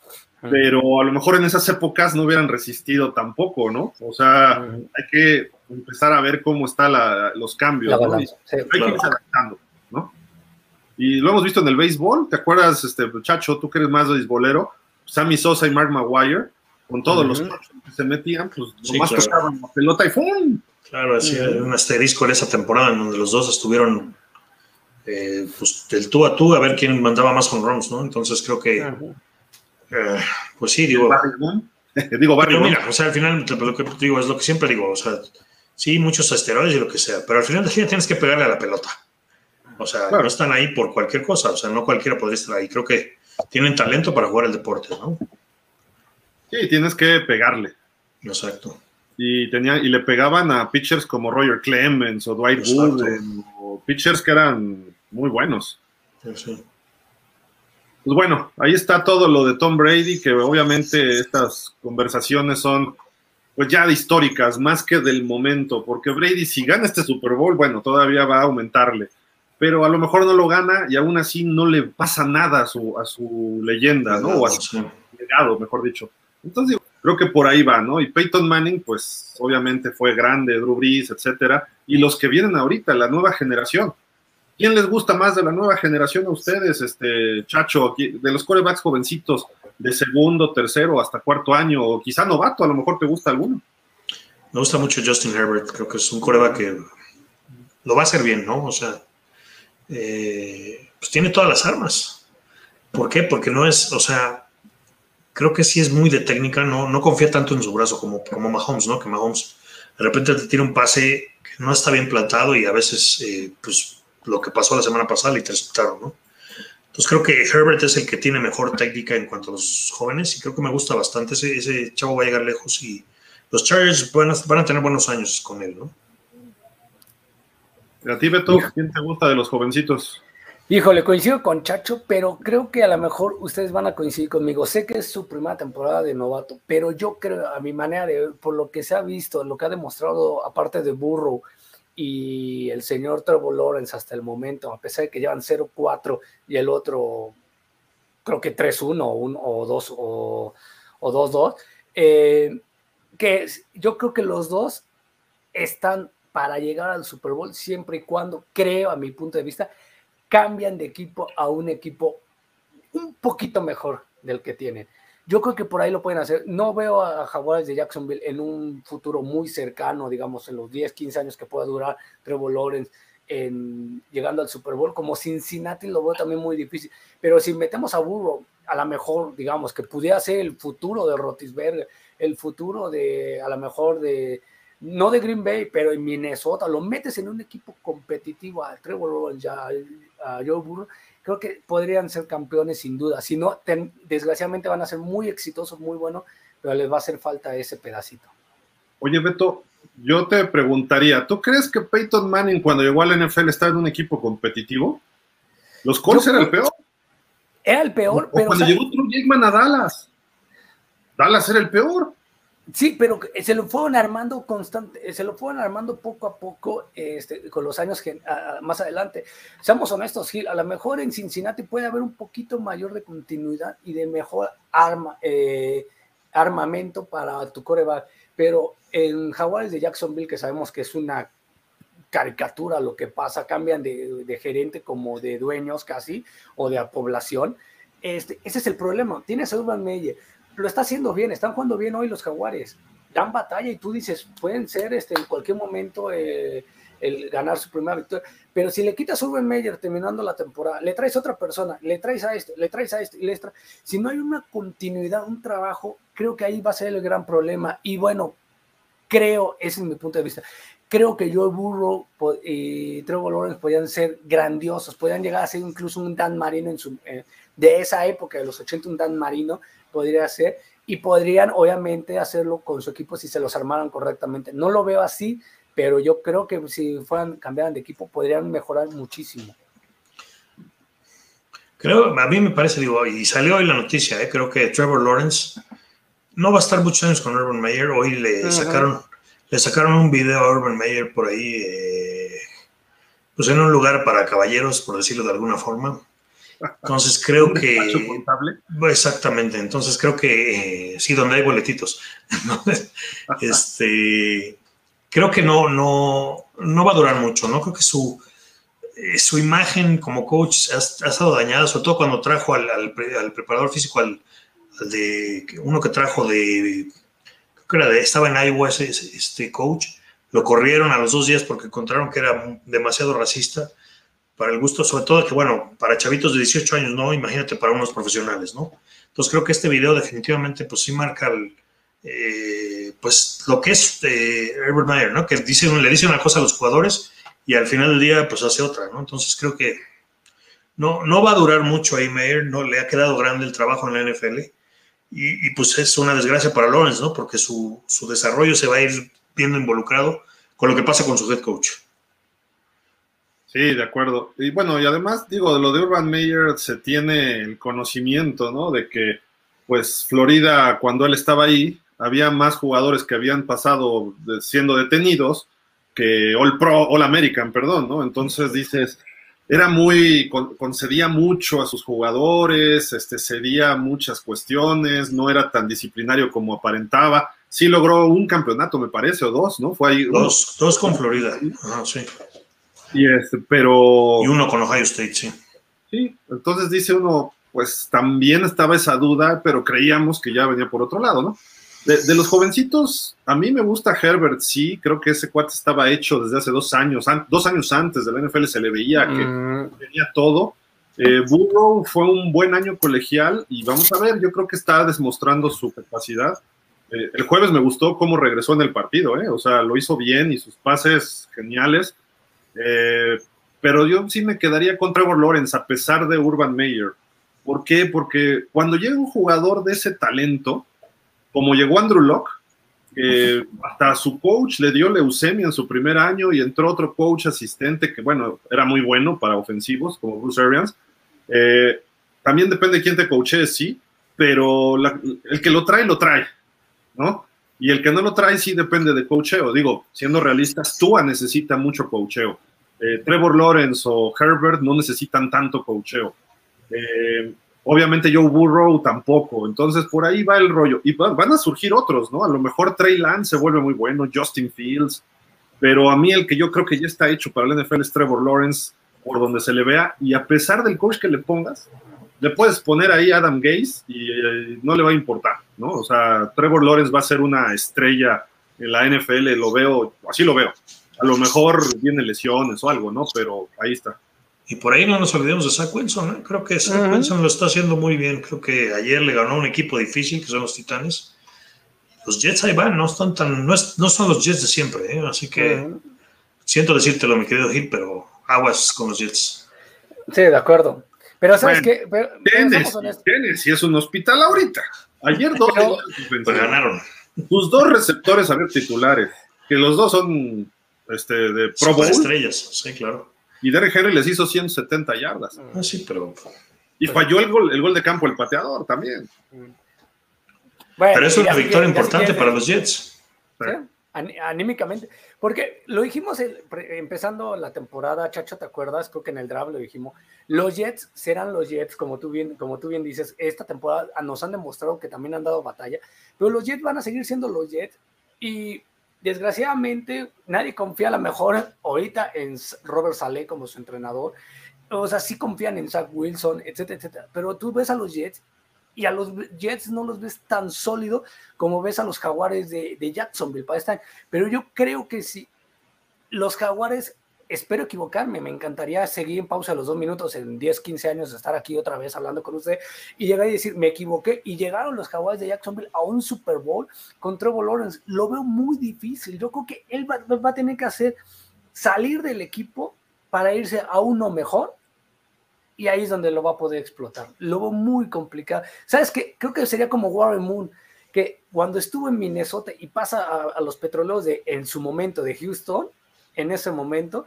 pero a lo mejor en esas épocas no hubieran resistido tampoco, ¿no? O sea, hay que empezar a ver cómo están los cambios, ¿no? hay que irse adaptando, ¿no? Y lo hemos visto en el béisbol, ¿te acuerdas, este muchacho, tú que eres más beisbolero, Sammy Sosa y Mark Maguire, con todos los que se metían, pues nomás tocaban la pelota y ¡fum! Claro, así un asterisco en esa temporada en donde los dos estuvieron eh, pues del tú a tú a ver quién mandaba más con runs, ¿no? Entonces creo que, eh, pues sí, digo. [LAUGHS] digo, Barry pero mira, o sea, al final lo que digo es lo que siempre digo, o sea, sí, muchos esteroides y lo que sea, pero al final del día tienes que pegarle a la pelota. O sea, no están ahí por cualquier cosa, o sea, no cualquiera podría estar ahí. Creo que tienen talento para jugar el deporte, ¿no? Sí, tienes que pegarle. Exacto. Y, tenía, y le pegaban a pitchers como Roger Clemens o Dwight Wooden, o pitchers que eran muy buenos. Sí, Pues bueno, ahí está todo lo de Tom Brady, que obviamente estas conversaciones son pues ya históricas, más que del momento, porque Brady si gana este Super Bowl, bueno, todavía va a aumentarle, pero a lo mejor no lo gana y aún así no le pasa nada a su, a su leyenda, ¿no? O a su legado, mejor dicho. Entonces, creo que por ahí va, ¿no? Y Peyton Manning, pues obviamente fue grande, Drew Brees, etcétera. Y los que vienen ahorita, la nueva generación. ¿Quién les gusta más de la nueva generación a ustedes, este Chacho, de los corebacks jovencitos, de segundo, tercero, hasta cuarto año, o quizá novato, a lo mejor te gusta alguno? Me gusta mucho Justin Herbert, creo que es un coreback que lo va a hacer bien, ¿no? O sea, eh, pues tiene todas las armas. ¿Por qué? Porque no es, o sea, creo que sí es muy de técnica, no, no confía tanto en su brazo como, como Mahomes, ¿no? Que Mahomes de repente te tira un pase que no está bien plantado y a veces, eh, pues, lo que pasó la semana pasada le interceptaron, ¿no? Entonces creo que Herbert es el que tiene mejor técnica en cuanto a los jóvenes y creo que me gusta bastante. Ese, ese chavo va a llegar lejos y los Chargers van a, van a tener buenos años con él, ¿no? a ti, Beto, ¿quién te gusta de los jovencitos? Híjole, coincido con Chacho, pero creo que a lo mejor ustedes van a coincidir conmigo. Sé que es su primera temporada de novato, pero yo creo, a mi manera de ver, por lo que se ha visto, lo que ha demostrado, aparte de Burrow y el señor Trevor Lawrence hasta el momento, a pesar de que llevan 0-4 y el otro, creo que 3-1 o 2 o 2-2, eh, que yo creo que los dos están para llegar al Super Bowl siempre y cuando, creo, a mi punto de vista, cambian de equipo a un equipo un poquito mejor del que tienen. Yo creo que por ahí lo pueden hacer. No veo a Jaguars de Jacksonville en un futuro muy cercano, digamos, en los 10, 15 años que pueda durar Trevor Lawrence en, llegando al Super Bowl. Como Cincinnati lo veo también muy difícil. Pero si metemos a Burrow, a lo mejor, digamos, que pudiera ser el futuro de Rotisberger, el futuro de, a lo mejor, de, no de Green Bay, pero en Minnesota, lo metes en un equipo competitivo a Trevor Lawrence, a, a Joe Burrow, creo que podrían ser campeones sin duda. Si no, desgraciadamente van a ser muy exitosos, muy buenos, pero les va a hacer falta ese pedacito. Oye, Beto, yo te preguntaría, ¿tú crees que Peyton Manning cuando llegó al NFL estaba en un equipo competitivo? ¿Los Colts eran el peor? Era el peor, pero... Cuando llegó Drew Jackman a Dallas. Dallas era el peor. Sí, pero se lo fueron armando constante, se lo fueron armando poco a poco este, con los años que, más adelante. Seamos honestos, Gil, a lo mejor en Cincinnati puede haber un poquito mayor de continuidad y de mejor arma, eh, armamento para tu coreback, pero en Jaguares de Jacksonville, que sabemos que es una caricatura lo que pasa, cambian de, gerente como de dueños casi, o de población, este, ese es el problema. Tienes a Urban Meyer lo está haciendo bien, están jugando bien hoy los jaguares, dan batalla y tú dices, pueden ser este, en cualquier momento eh, el ganar su primera victoria, pero si le quitas a Urban Meyer terminando la temporada, le traes a otra persona, le traes a esto, le traes a esto, y le traes, si no hay una continuidad, un trabajo, creo que ahí va a ser el gran problema. Y bueno, creo, ese es mi punto de vista, creo que Joe Burrow y Trevor Lawrence podían ser grandiosos, podían llegar a ser incluso un Dan Marino eh, de esa época, de los 80, un Dan Marino, podría ser, y podrían obviamente hacerlo con su equipo si se los armaran correctamente. No lo veo así, pero yo creo que si fueran, cambiaran de equipo, podrían mejorar muchísimo. Creo, a mí me parece, digo, y salió hoy la noticia, ¿eh? creo que Trevor Lawrence no va a estar muchos años con Urban Meyer. Hoy le sacaron le sacaron un video a Urban Meyer por ahí, eh, pues en un lugar para caballeros, por decirlo de alguna forma. Entonces creo que... Exactamente, entonces creo que eh, sí, donde hay boletitos. [LAUGHS] este, creo que no, no, no va a durar mucho, ¿no? Creo que su, eh, su imagen como coach ha, estado dañada, sobre todo cuando trajo al, al, preparador físico, al, de uno que trajo de, creo que era de, estaba en Iowa este coach, lo corrieron a los dos días porque encontraron que era demasiado racista para el gusto, sobre todo que, bueno, para chavitos de 18 años, ¿no? Imagínate para unos profesionales, ¿no? Entonces creo que este video definitivamente, pues sí marca eh, pues lo que es eh, Herbert Meyer, ¿no? Que dice, le dice una cosa a los jugadores y al final del día, pues hace otra, ¿no? Entonces creo que no, no va a durar mucho ahí Meyer, ¿no? Le ha quedado grande el trabajo en la NFL y, pues es una desgracia para Lawrence, ¿no? Porque su, su desarrollo se va a ir viendo involucrado con lo que pasa con su head coach. Sí, de acuerdo. Y bueno, y además, digo, de lo de Urban Meyer se tiene el conocimiento, ¿no? De que, pues, Florida, cuando él estaba ahí, había más jugadores que habían pasado siendo detenidos que All Pro, All American, perdón, ¿no? Entonces dices, era muy, concedía mucho a sus jugadores, este, cedía muchas cuestiones, no era tan disciplinario como aparentaba. Sí logró un campeonato, me parece, o dos, ¿no? Fue ahí. Dos, dos con Florida. Ajá, sí. Y este, pero. Y uno con Ohio State, sí. Sí, entonces dice uno, pues también estaba esa duda, pero creíamos que ya venía por otro lado, ¿no? De, los jovencitos, a mí me gusta Herbert, sí, creo que ese cuate estaba hecho desde hace dos años, dos años antes de la NFL se le veía que mm. tenía todo. Eh, Burrow fue un buen año colegial y vamos a ver, yo creo que está demostrando su capacidad. Eh, el jueves me gustó cómo regresó en el partido, ¿eh? o sea, lo hizo bien y sus pases geniales. Eh, pero yo sí me quedaría con Trevor Lawrence a pesar de Urban Meyer. ¿Por qué? Porque cuando llega un jugador de ese talento, como llegó Andrew Locke, [LAUGHS] hasta su coach le dio leucemia en su primer año y entró otro coach asistente que, bueno, era muy bueno para ofensivos, como Bruce Arians. Eh, también depende de quién te coachee, sí, pero el que lo trae, lo trae, ¿no? Y el que no lo trae, sí depende de coacheo. Digo, siendo realistas, Tua necesita mucho coacheo. Eh, Trevor Lawrence o Herbert no necesitan tanto coacheo. Eh, obviamente Joe Burrow tampoco. Entonces por ahí va el rollo. Y van a surgir otros, ¿no? A lo mejor Trey Lance se vuelve muy bueno, Justin Fields. Pero a mí el que yo creo que ya está hecho para el NFL es Trevor Lawrence, por donde se le vea. Y a pesar del coach que le pongas, le puedes poner ahí Adam Gaze y eh, no le va a importar, ¿no? O sea, Trevor Lawrence va a ser una estrella en la NFL, lo veo, así lo veo. A lo mejor viene lesiones o algo, ¿no? Pero ahí está. Y por ahí no nos olvidemos de Zach Wilson, ¿eh? Creo que Zach Wilson lo está haciendo muy bien. Creo que ayer le ganó un equipo difícil, que son los Titanes. Los Jets ahí van, no están tan, no, son los Jets de siempre, ¿eh? Así que siento decírtelo, mi querido Gil, pero aguas con los Jets. Sí, de acuerdo. Pero sabes qué, tienes, y es un hospital ahorita. Ayer dos pues ganaron. Tus dos receptores a ver titulares, que los dos son este, de Pro Bowl. estrellas, sí, claro. Y Derek Henry les hizo 170 yardas. Ah, sí, pero. Y falló el gol, el gol de campo el pateador también. pero es una victoria importante para los Jets. Anímicamente. Porque lo dijimos empezando la temporada, Chacho, ¿te acuerdas? Creo que en el draft lo dijimos. Los Jets serán los Jets, como tú bien, como tú bien dices. Esta temporada nos han demostrado que también han dado batalla. Pero los Jets van a seguir siendo los Jets. Y desgraciadamente nadie confía a lo mejor ahorita en Robert Saleh como su entrenador. O sea, sí confían en Zach Wilson, etcétera, etcétera. Pero tú ves a los Jets y a los Jets no los ves tan sólido como ves a los Jaguares de, de Jacksonville. Pero yo creo que si los Jaguares espero equivocarme, me encantaría seguir en pausa los dos minutos, en 10, 15 años, estar aquí otra vez hablando con usted y llegar y decir, me equivoqué. Y llegaron los Jaguars de Jacksonville a un Super Bowl con Trevor Lawrence. Lo veo muy difícil. Yo creo que él va, va a tener que hacer salir del equipo para irse a uno mejor y ahí es donde lo va a poder explotar. Lo muy complicado. ¿Sabes qué? Creo que sería como Warren Moon, que cuando estuvo en Minnesota y pasa a, a los petroleros de en su momento de Houston, en ese momento,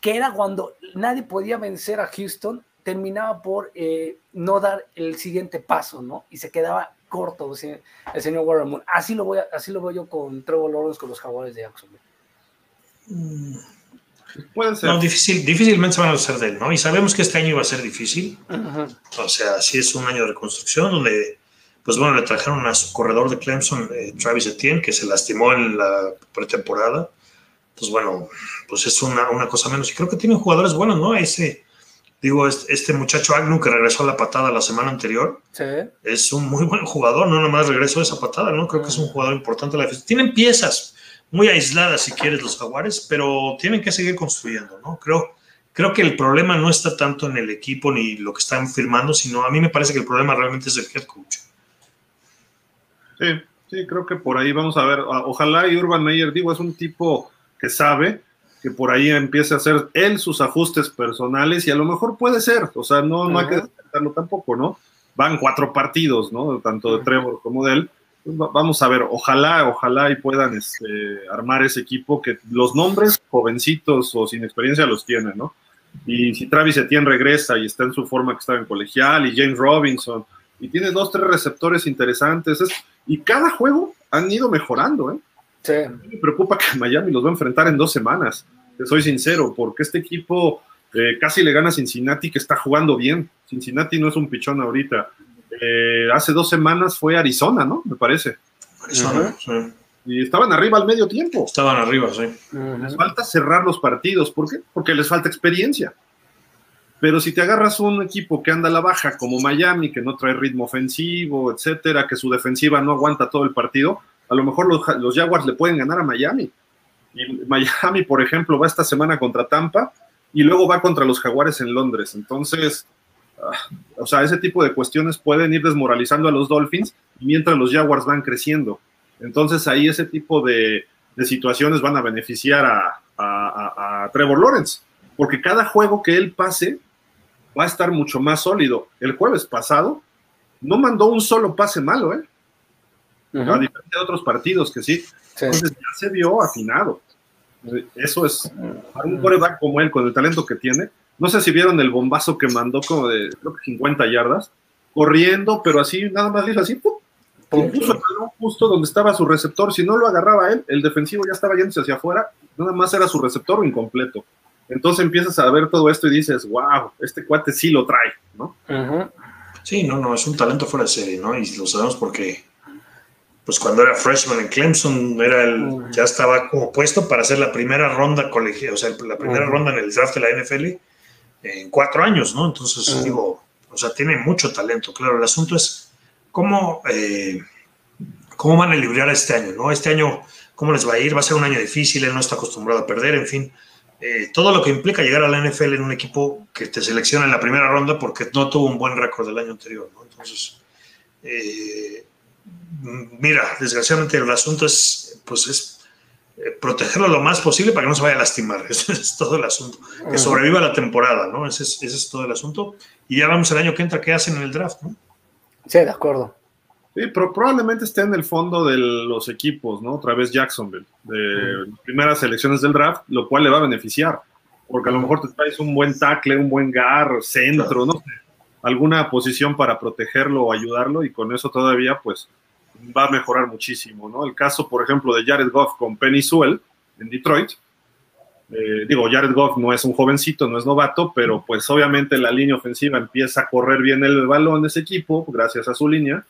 que era cuando nadie podía vencer a Houston, terminaba por eh, no dar el siguiente paso, ¿no? Y se quedaba corto el señor Warren Moon. Así lo, voy así lo veo yo con Trevor Lawrence con los Jaguares de Jacksonville. Mm. Puede ser. No, difícil, difícilmente se van a hacer de él, ¿no? Y sabemos que este año iba a ser difícil. O sea, sí es un año de reconstrucción donde, pues bueno, le trajeron a su corredor de Clemson, eh, Travis Etienne, que se lastimó en la pretemporada pues bueno, pues es una, una cosa menos. Y creo que tienen jugadores buenos, ¿no? Ese, digo, este, muchacho Agnew que regresó a la patada la semana anterior, sí. es un muy buen jugador, no nomás regresó a esa patada, ¿no? Creo que es un jugador importante la defensa. Tienen piezas muy aisladas, si quieres, los jaguares, pero tienen que seguir construyendo, ¿no? Creo, creo que el problema no está tanto en el equipo ni lo que están firmando, sino a mí me parece que el problema realmente es el head coach. Sí, sí, creo que por ahí vamos a ver. Ojalá y Urban Meyer, digo, es un tipo que sabe que por ahí empiece a hacer él sus ajustes personales y a lo mejor puede ser, o sea, no, no hay que descartarlo tampoco, ¿no? Van cuatro partidos, ¿no? Tanto de Trevor como de él. Vamos a ver, ojalá, ojalá y puedan este, armar ese equipo que los nombres jovencitos o sin experiencia los tienen, ¿no? Y si Travis Etienne regresa y está en su forma que estaba en colegial y James Robinson y tiene dos, tres receptores interesantes, y cada juego han ido mejorando, ¿eh? Me preocupa que Miami los va a enfrentar en dos semanas, te soy sincero, porque este equipo eh, casi le gana a Cincinnati, que está jugando bien. Cincinnati no es un pichón ahorita. Eh, hace dos semanas fue Arizona, ¿no? Me parece. Arizona, sí. Y estaban arriba al medio tiempo. Estaban arriba, sí. Les falta cerrar los partidos. ¿Por qué? Porque les falta experiencia. Pero si te agarras un equipo que anda a la baja, como Miami, que no trae ritmo ofensivo, etcétera, que su defensiva no aguanta todo el partido, a lo mejor los, Jaguars le pueden ganar a Miami. Y Miami, por ejemplo, va esta semana contra Tampa y luego va contra los Jaguares en Londres. Entonces, o sea, ese tipo de cuestiones pueden ir desmoralizando a los Dolphins mientras los Jaguars van creciendo. Entonces, ahí ese tipo de, situaciones van a beneficiar a, Trevor Lawrence, porque cada juego que él pase va a estar mucho más sólido. El jueves pasado no mandó un solo pase malo, ¿eh? A diferencia de otros partidos que sí. Entonces ya se vio afinado. Eso es, para un coreback como él, con el talento que tiene, no sé si vieron el bombazo que mandó como de, creo que 50 yardas, corriendo, pero así, nada más hizo así, ¡pum! puso el justo donde estaba su receptor. Si no lo agarraba él, el defensivo ya estaba yéndose hacia afuera, nada más era su receptor o incompleto. Entonces empiezas a ver todo esto y dices, wow, este cuate sí lo trae, ¿no? Sí, no, no, es un talento fuera de serie, ¿no? Y lo sabemos porque, pues cuando era freshman en Clemson, era el, ya estaba como puesto para hacer la primera ronda colegial, o sea, la primera ronda en el draft de la NFL en cuatro años, ¿no? Entonces, digo, o sea, tiene mucho talento, claro. El asunto es cómo, eh, cómo van a librar este año, ¿no? Este año, ¿cómo les va a ir? Va a ser un año difícil, él no está acostumbrado a perder, en fin. Eh, todo lo que implica llegar a la NFL en un equipo que te selecciona en la primera ronda porque no tuvo un buen récord del año anterior, ¿no? Entonces, eh, mira, desgraciadamente el asunto es, pues es protegerlo lo más posible para que no se vaya a lastimar. [LAUGHS] Ese es todo el asunto. Que sobreviva la temporada, ¿no? Ese es, ese es, todo el asunto. Y ya vamos el año que entra, ¿qué hacen en el draft, no? Sí, de acuerdo. Sí, pero probablemente esté en el fondo de los equipos, ¿no? Otra vez Jacksonville, de las primeras elecciones del draft, lo cual le va a beneficiar. Porque a lo mejor te traes un buen tackle, un buen gar, centro, no sé, alguna posición para protegerlo o ayudarlo, y con eso todavía, pues, va a mejorar muchísimo, ¿no? El caso, por ejemplo, de Jared Goff con Penny Sewell en Detroit. Eh, digo, Jared Goff no es un jovencito, no es novato, pero pues obviamente la línea ofensiva empieza a correr bien el balón de ese equipo, gracias a su línea,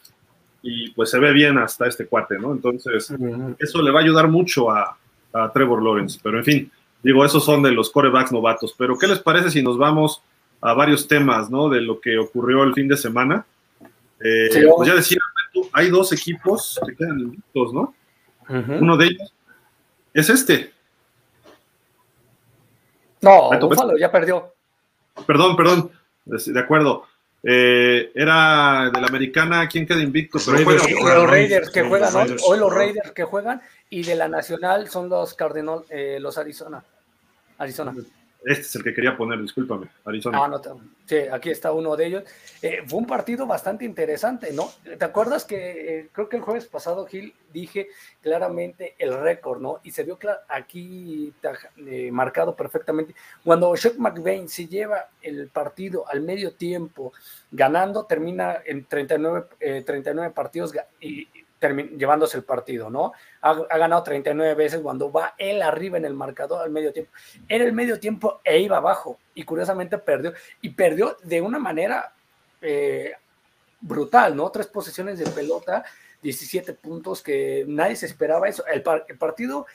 y pues se ve bien hasta este cuate, ¿no? Entonces, eso le va a ayudar mucho a, Trevor Lawrence, pero en fin, digo, esos son de los corebacks novatos, pero ¿qué les parece si nos vamos a varios temas, ¿no? De lo que ocurrió el fin de semana. Eh, pues ya decía, hay dos equipos que quedan invictos, ¿no? Uno de ellos es este. No, Búfalo ya perdió. Perdón, perdón, de acuerdo. Eh, era de la americana, ¿quién queda invicto? Pero los Raiders que juegan hoy, los Raiders que juegan, y de la nacional son los Cardinals, eh, los Arizona. Arizona. Este es el que quería poner, discúlpame, Arizona. Ah, no, sí, aquí está uno de ellos. Eh, fue un partido bastante interesante, ¿no? ¿Te acuerdas que eh, creo que el jueves pasado, Gil, dije claramente el récord, ¿no? Y se vio aquí eh, marcado perfectamente. Cuando Chuck McVeigh se lleva el partido al medio tiempo ganando, termina en 39, 39 partidos y, llevándose el partido, ¿no? Ha, ganado 39 veces cuando va él arriba en el marcador al medio tiempo. Era el medio tiempo e iba abajo y curiosamente perdió. Y perdió de una manera eh, brutal, ¿no? Tres posiciones de pelota, 17 puntos que nadie se esperaba eso. El, partido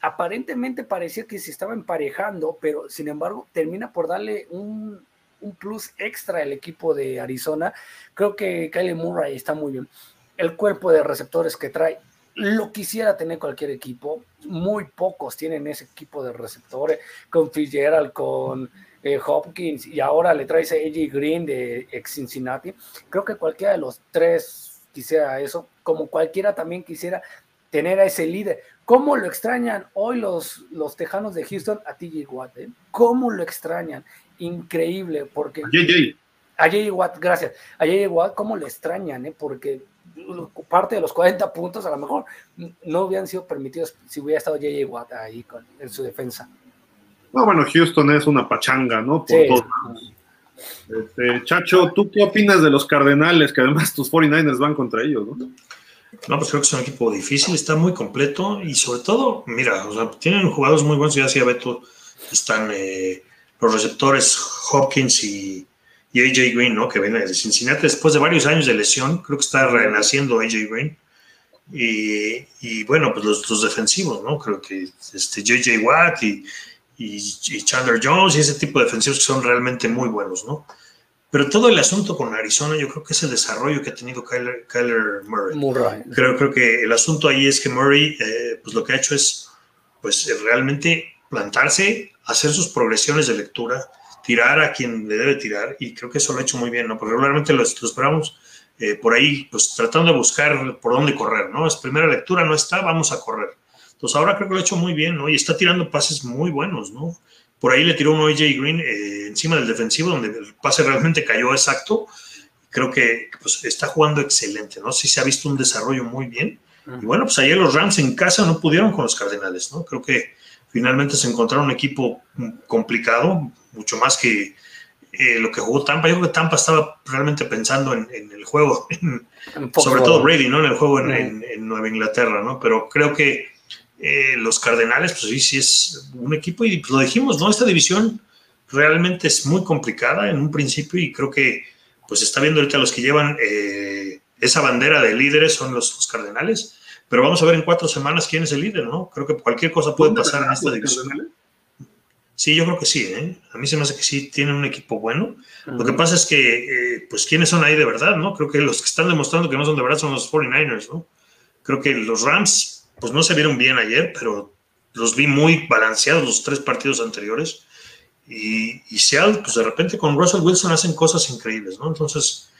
aparentemente parecía que se estaba emparejando, pero sin embargo termina por darle un, plus extra al equipo de Arizona. Creo que Kyle Murray está muy bien el cuerpo de receptores que trae lo quisiera tener cualquier equipo. Muy pocos tienen ese equipo de receptores, con Fitzgerald, con eh, Hopkins, y ahora le trae ese AJ Green de ex Cincinnati. Creo que cualquiera de los tres quisiera eso, como cualquiera también quisiera tener a ese líder. ¿Cómo lo extrañan hoy los, los tejanos de Houston a TJ Watt? Eh? ¿Cómo lo extrañan? Increíble, porque... A JJ Watt, gracias. A JJ Watt, ¿cómo lo extrañan? Eh? Porque parte de los 40 puntos a lo mejor no hubieran sido permitidos si hubiera estado J.J. Watt ahí con, en su defensa. No, bueno, Houston es una pachanga, ¿no? Por todos este, Chacho, ¿tú qué opinas de los Cardenales? Que además tus 49ers van contra ellos, ¿no? No, pues creo que es un equipo difícil, está muy completo y sobre todo, mira, o sea, tienen jugadores muy buenos, ya decía Beto, están eh, los receptores Hopkins y, y AJ Green, ¿no? Que viene de Cincinnati después de varios años de lesión, creo que está renaciendo AJ Green. Y, bueno, pues los, defensivos, ¿no? Creo que este JJ Watt y, Chandler Jones y ese tipo de defensivos que son realmente muy buenos, ¿no? Pero todo el asunto con Arizona, yo creo que es el desarrollo que ha tenido Kyler, Murray. Creo, creo que el asunto ahí es que Murray, eh, pues lo que ha hecho es, pues realmente plantarse, hacer sus progresiones de lectura, tirar a quien le debe tirar y creo que eso lo ha hecho muy bien, ¿no? Porque regularmente lo, esperamos eh, por ahí, pues tratando de buscar por dónde correr, ¿no? Es primera lectura, no está, vamos a correr. Entonces ahora creo que lo ha hecho muy bien, ¿no? Y está tirando pases muy buenos, ¿no? por ahí le tiró un AJ Green eh, encima del defensivo, donde el pase realmente cayó exacto. Creo que pues, está jugando excelente, ¿no? Sí se ha visto un desarrollo muy bien. Y bueno, pues ayer los Rams en casa no pudieron con los Cardenales, ¿no? Creo que finalmente se encontraron un equipo complicado, mucho más que eh, lo que jugó Tampa. Yo creo que Tampa estaba realmente pensando en, el juego, [LAUGHS] sobre todo Brady, ¿no? En el juego en, Nueva Inglaterra, ¿no? Pero creo que eh, los Cardenales, pues sí, sí es un equipo y lo dijimos, ¿no? Esta división realmente es muy complicada en un principio y creo que pues está viendo ahorita los que llevan eh, esa bandera de líderes son los, los, Cardenales, pero vamos a ver en cuatro semanas quién es el líder, ¿no? Creo que cualquier cosa puede pasar en esta división. Sí, yo creo que sí, ¿eh? A mí se me hace que sí tienen un equipo bueno. Lo que pasa es que, eh, pues, ¿quiénes son ahí de verdad, no? Creo que los que están demostrando que no son de verdad son los 49ers, ¿no? Creo que los Rams, pues, no se vieron bien ayer, pero los vi muy balanceados los tres partidos anteriores. Y, y Seattle, pues, de repente con Russell Wilson hacen cosas increíbles, ¿no? Entonces,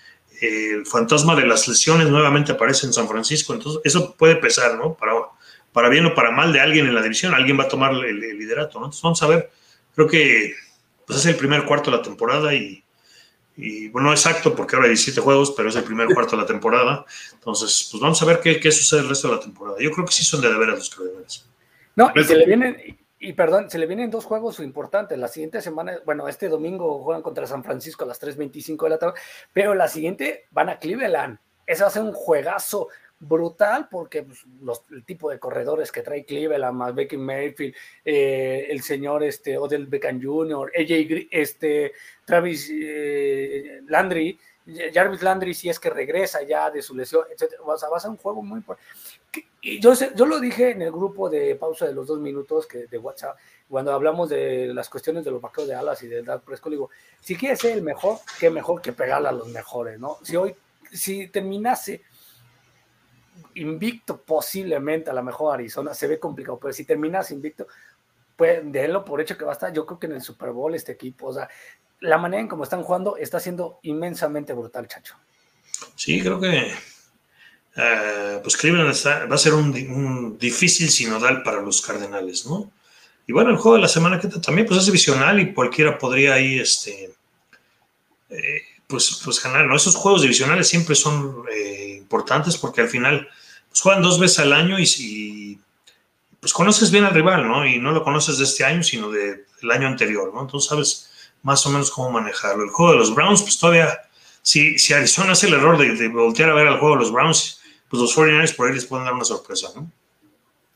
el fantasma de las lesiones nuevamente aparece en San Francisco, entonces eso puede pesar, ¿no? Para, para bien o para mal de alguien en la división, alguien va a tomar el, el liderato, ¿no? Entonces, vamos a ver creo que pues, es el primer cuarto de la temporada y, bueno, no exacto porque ahora hay 17 juegos, pero es el primer [LAUGHS] cuarto de la temporada. Entonces, pues vamos a ver qué, qué sucede el resto de la temporada. Yo creo que sí son de deberes los Cardenales. No, y se le vienen, y perdón, se le vienen dos juegos importantes. La siguiente semana, bueno, este domingo juegan contra San Francisco a las 3.25 de la tarde, pero la siguiente van a Cleveland. Ese va a ser un juegazo brutal porque pues, los, el tipo de corredores que trae Cleveland, más Becky Mayfield, eh, el señor este, Odell Beckham Jr., AJ, este, Travis eh, Landry, Jarvis Landry si es que regresa ya de su lesión, etc. O sea, va a ser un juego muy importante. Y yo, yo lo dije en el grupo de pausa de los dos minutos que, de WhatsApp, cuando hablamos de las cuestiones de los vaqueros de alas y de Dark Prescott, digo, si quieres ser el mejor, qué mejor que pegarle a los mejores, ¿no? Si hoy, si terminase invicto posiblemente, a lo mejor Arizona se ve complicado, pero si terminas invicto, pues denlo por hecho que va a estar, yo creo que en el Super Bowl este equipo, o sea, la manera en cómo están jugando está siendo inmensamente brutal, chacho. Sí, creo que eh, pues Cleveland va a ser un, difícil sinodal para los Cardenales, ¿no? Y bueno, el juego de la semana que también pues es divisional y cualquiera podría ahí, este, eh, pues, pues ganar, ¿no? Esos juegos divisionales siempre son eh, importantes porque al final pues juegan dos veces al año y, pues conoces bien al rival, ¿no? Y no lo conoces de este año, sino del año anterior, ¿no? Entonces sabes más o menos cómo manejarlo. El juego de los Browns, pues todavía, si, si Arizona hace el error de, voltear a ver al juego de los Browns, pues los 49ers por ahí les pueden dar una sorpresa, ¿no?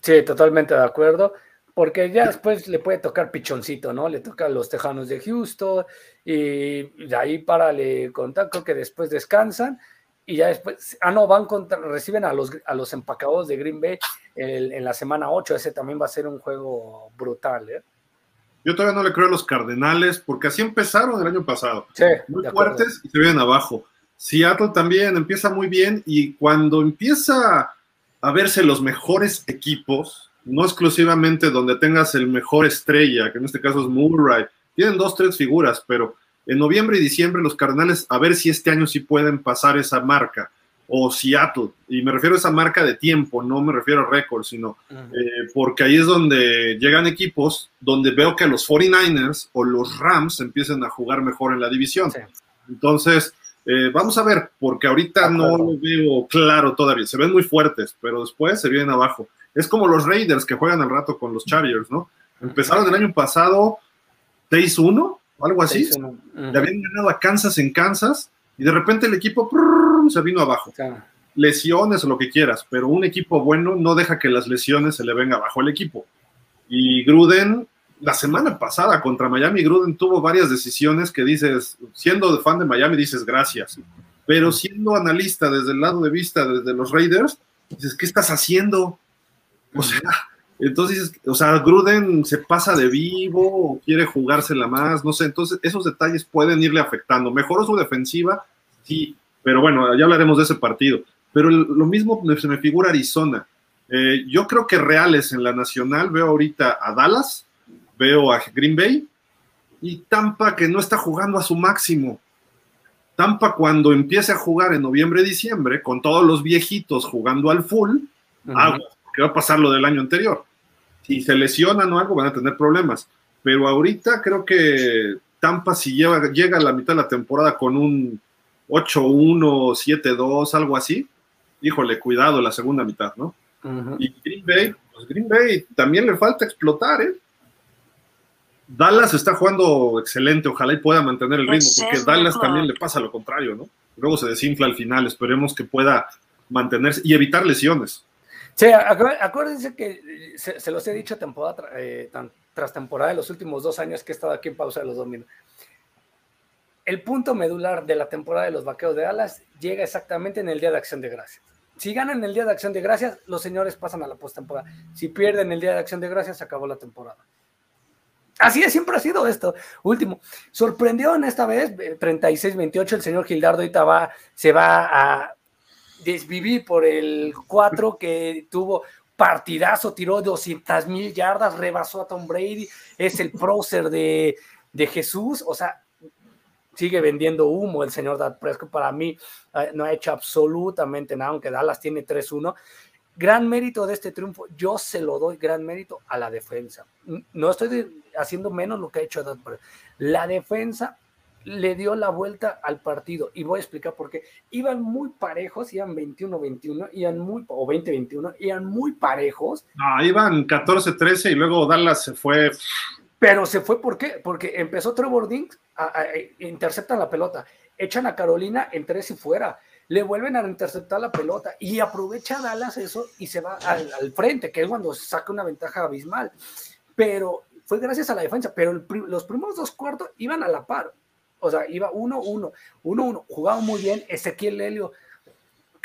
Sí, totalmente de acuerdo porque ya después le puede tocar pichoncito, ¿no? Le toca a los Tejanos de Houston y de ahí para le contar, creo que después descansan y ya después, ah, no, van contra, reciben a los, a los empacados de Green Bay en la semana 8, ese también va a ser un juego brutal, ¿eh? Yo todavía no le creo a los Cardenales, porque así empezaron el año pasado. Sí, muy fuertes y se vienen abajo. Seattle también empieza muy bien y cuando empieza a verse los mejores equipos, no exclusivamente donde tengas el mejor estrella, que en este caso es Murray, tienen dos, tres figuras, pero en noviembre y diciembre los Cardenales, a ver si este año sí pueden pasar esa marca, o Seattle, y me refiero a esa marca de tiempo, no me refiero a récord, sino eh, porque ahí es donde llegan equipos donde veo que los 49ers o los Rams empiezan a jugar mejor en la división. Entonces, eh, vamos a ver, porque ahorita no lo veo claro todavía, se ven muy fuertes, pero después se vienen abajo. Es como los Raiders que juegan al rato con los Chargers, ¿no? Empezaron el año pasado 6-1 algo así. Le habían ganado a Kansas en Kansas y de repente el equipo se vino abajo. Lesiones o lo que quieras, pero un equipo bueno no deja que las lesiones se le venga abajo al equipo. Y Gruden, la semana pasada contra Miami, Gruden tuvo varias decisiones que dices, siendo fan de Miami, dices gracias. Pero siendo analista desde el lado de vista desde los Raiders, dices, ¿qué estás haciendo? O sea, entonces, o sea, Gruden se pasa de vivo o quiere jugársela más, no sé. Entonces, esos detalles pueden irle afectando. Mejoró su defensiva, sí, pero bueno, ya hablaremos de ese partido. Pero lo mismo se me figura Arizona. Eh, yo creo que reales en la nacional veo ahorita a Dallas, veo a Green Bay y Tampa que no está jugando a su máximo. Tampa cuando empiece a jugar en noviembre, diciembre, con todos los viejitos jugando al full, que va a pasar lo del año anterior. Si se lesionan o algo, van a tener problemas. pero ahorita creo que Tampa si llega a la mitad de la temporada con un 8-1, 7-2, algo así, híjole, cuidado la segunda mitad, ¿no? Y Green Bay, pues Green Bay también le falta explotar, ¿eh? Dallas está jugando excelente, ojalá y pueda mantener el ritmo, porque Dallas también le pasa lo contrario, ¿no? Luego se desinfla al final, esperemos que pueda mantenerse y evitar lesiones. Sí, acuérdense que se, los he dicho eh, tras temporada de los últimos dos años que he estado aquí en pausa de los domingos. El punto medular de la temporada de los vaqueros de Dallas llega exactamente en el Día de Acción de Gracias. Si ganan el Día de Acción de Gracias, los señores pasan a la postemporada. Si pierden el Día de Acción de Gracias, se acabó la temporada. Así es, siempre ha sido esto. Último, sorprendió en esta vez, 36-28, el señor Gildardo ahorita va, se va a desvivir por el 4 que tuvo partidazo, tiró 200 mil yardas, rebasó a Tom Brady, es el prócer de, de Jesús, o sea, sigue vendiendo humo el señor Dad Prescott. Para mí eh, no ha hecho absolutamente nada, aunque Dallas tiene 3-1. Gran mérito de este triunfo, yo se lo doy gran mérito a la defensa. No estoy haciendo menos lo que ha hecho Dad Prescott. La defensa le dio la vuelta al partido y voy a explicar por qué. Iban muy parejos, iban 21-21, iban muy, o 20-21, iban muy parejos. No, iban 14-13 y luego Dallas se fue pero se fue, ¿por qué? Porque empezó Trevor Dinks, interceptan la pelota, echan a Carolina en tres y fuera, le vuelven a interceptar la pelota y aprovecha Dallas eso y se va al, frente, que es cuando saca una ventaja abismal. Pero fue gracias a la defensa, pero los primeros dos cuartos iban a la par. O sea, iba 1-1, 1-1, jugaba muy bien. Ezequiel Helio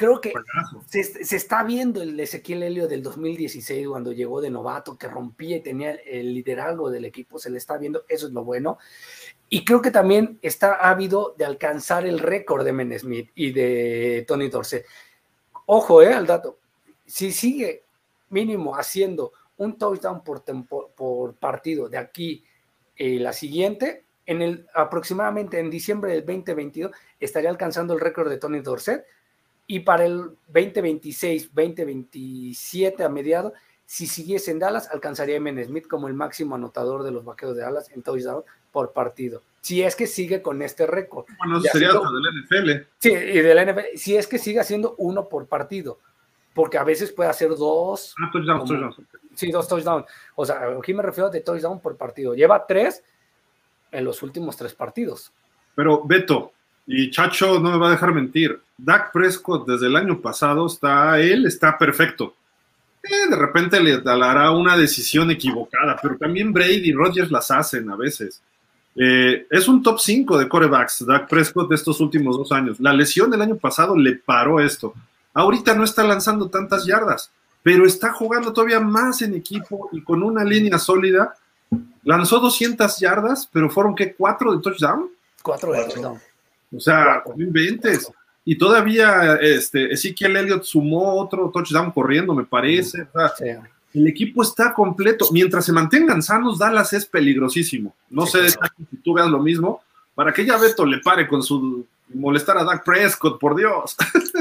creo que se, está viendo el Ezequiel Helio del 2016 cuando llegó de novato, que rompía y tenía el liderazgo del equipo, se le está viendo, eso es lo bueno. Y creo que también está ávido de alcanzar el récord de Men Smith y de Tony Dorsey. Ojo, eh, al dato. Si sigue mínimo haciendo un touchdown por, por partido de aquí eh, la siguiente, en el aproximadamente en diciembre del 2022 estaría alcanzando el récord de Tony Dorset y para el 2026, 2027 a mediado, si siguiese en Dallas, alcanzaría a Emmen Smith como el máximo anotador de los vaqueros de Dallas en touchdown por partido. Si es que sigue con este récord. Bueno, sería hasta del NFL. Sí, y del NFL. Si es que sigue haciendo uno por partido. Porque a veces puede hacer dos. Ah, touchdown, touchdown. Sí, dos touchdowns. O sea, aquí me refiero de touchdown por partido. Lleva tres en los últimos tres partidos. Pero, Beto, y Chacho no me va a dejar mentir. Dak Prescott desde el año pasado está, él está perfecto. Eh, de repente le dará una decisión equivocada, pero también Brady y Rodgers las hacen a veces. Eh, es un top 5 de corebacks, Dak Prescott de estos últimos dos años. La lesión del año pasado le paró esto. Ahorita no está lanzando tantas yardas, pero está jugando todavía más en equipo y con una línea sólida. Lanzó 200 yardas, pero fueron que cuatro de touchdown. Cuatro de touchdown. O sea, no inventes. Y todavía este, Ezequiel Elliott sumó otro touchdown corriendo, me parece. El equipo está completo. Mientras se mantengan sanos, Dallas es peligrosísimo. No sé si tú veas lo mismo. Para que ya Beto le pare con su molestar a Dak Prescott, por Dios.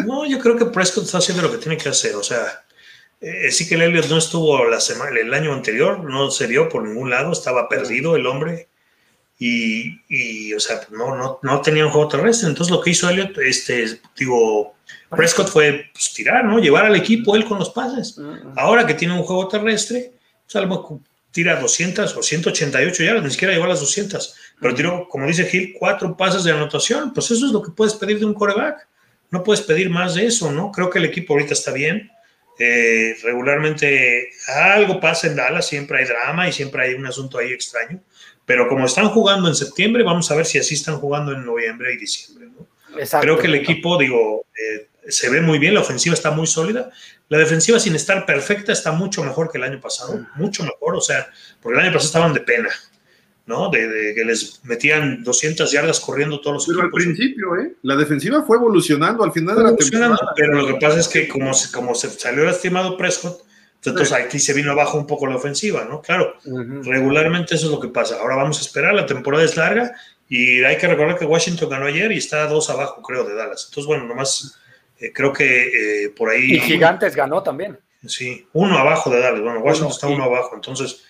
No, yo creo que Prescott está haciendo lo que tiene que hacer. O sea, Ezequiel Elliott no estuvo la semana, el año anterior, no se vio por ningún lado, estaba perdido el hombre y, o sea, no, no, no tenía un juego terrestre. Entonces lo que hizo Elliot, este, digo, Prescott fue pues, tirar, ¿no? Llevar al equipo él con los pases. Ahora que tiene un juego terrestre, pues, tira 200 o 188 yardas, ni siquiera llegó a las 200, pero tiró, como dice Gil, cuatro pases de anotación. Pues eso es lo que puedes pedir de un coreback. No puedes pedir más de eso, ¿no? Creo que el equipo ahorita está bien. Eh, regularmente algo pasa en Dallas, siempre hay drama y siempre hay un asunto ahí extraño. Pero como están jugando en septiembre, vamos a ver si así están jugando en noviembre y diciembre. Creo que el equipo, digo, eh, se ve muy bien, la ofensiva está muy sólida. La defensiva, sin estar perfecta, está mucho mejor que el año pasado, mucho mejor, o sea, porque el año pasado estaban de pena, ¿no? De, que les metían 200 yardas corriendo todos los Pero al principio, ¿eh? La defensiva fue evolucionando al final de la temporada. Pero lo que pasa es que como se, como se salió lastimado Prescott, entonces aquí se vino abajo un poco la ofensiva, ¿no? Claro, regularmente eso es lo que pasa. Ahora vamos a esperar, la temporada es larga y hay que recordar que Washington ganó ayer y está dos abajo, creo, de Dallas. Entonces, bueno, nomás eh, creo que eh, por ahí... Y Gigantes ganó también. Sí, uno abajo de Dallas. Bueno, Washington está uno abajo. Entonces,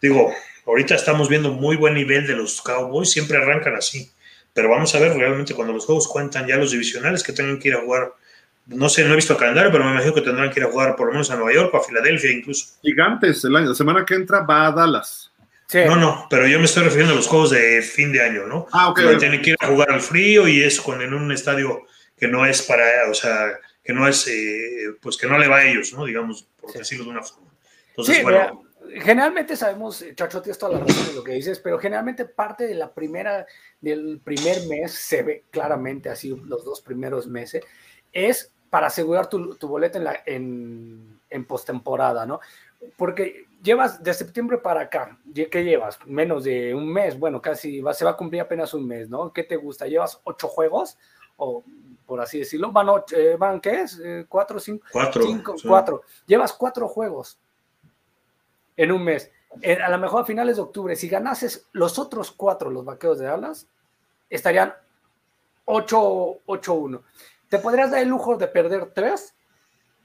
digo, Ahorita estamos viendo muy buen nivel de los Cowboys, siempre arrancan así. Pero vamos a ver realmente cuando los juegos cuentan ya los divisionales que tengan que ir a jugar. No sé, no he visto el calendario, pero me imagino que tendrán que ir a jugar por lo menos a Nueva York o a Filadelfia incluso. Gigantes, el año, la semana que entra va a Dallas. No, no, pero yo me estoy refiriendo a los juegos de fin de año, ¿no? Ah, ok. Tienen que ir a jugar al frío y es con, en un estadio que no es para, o sea, que no es, eh, pues que no le va a ellos, ¿no? Digamos, por decirlo de una forma. Entonces, Sí, bueno, mira, generalmente sabemos, Chacho, tienes toda la razón en lo que dices, pero generalmente parte de la primera, del primer mes, se ve claramente así los dos primeros meses, es para asegurar tu, tu boleto en, la, en, en postemporada, ¿no? Porque llevas de septiembre para acá, ¿qué llevas? Menos de un mes, bueno, casi va, se va a cumplir apenas un mes, ¿no? ¿Qué te gusta? ¿Llevas ocho juegos? O por así decirlo, van, ocho, eh, van ¿qué es? Eh, ¿Cuatro, cinco? cuatro. Cinco, sí. cuatro. Llevas cuatro juegos en un mes. A lo mejor a finales de octubre, si ganases los otros cuatro, los vaqueros de Dallas, estarían 8-1. Te podrías dar el lujo de perder tres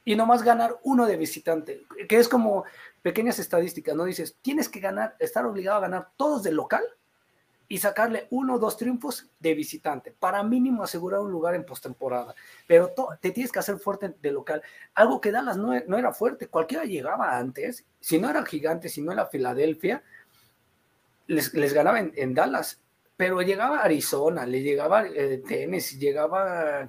y nomás ganar uno de visitante, que es como pequeñas estadísticas, ¿no? Dices, tienes que ganar, estar obligado a ganar todos de local y sacarle uno o dos triunfos de visitante para mínimo asegurar un lugar en postemporada. Pero te tienes que hacer fuerte de local. Algo que Dallas no, no era fuerte, cualquiera llegaba antes, si no era gigante, si no era Filadelfia, les, les ganaba en, en Dallas. Pero llegaba Arizona, le llegaba eh, Tennessee, llegaba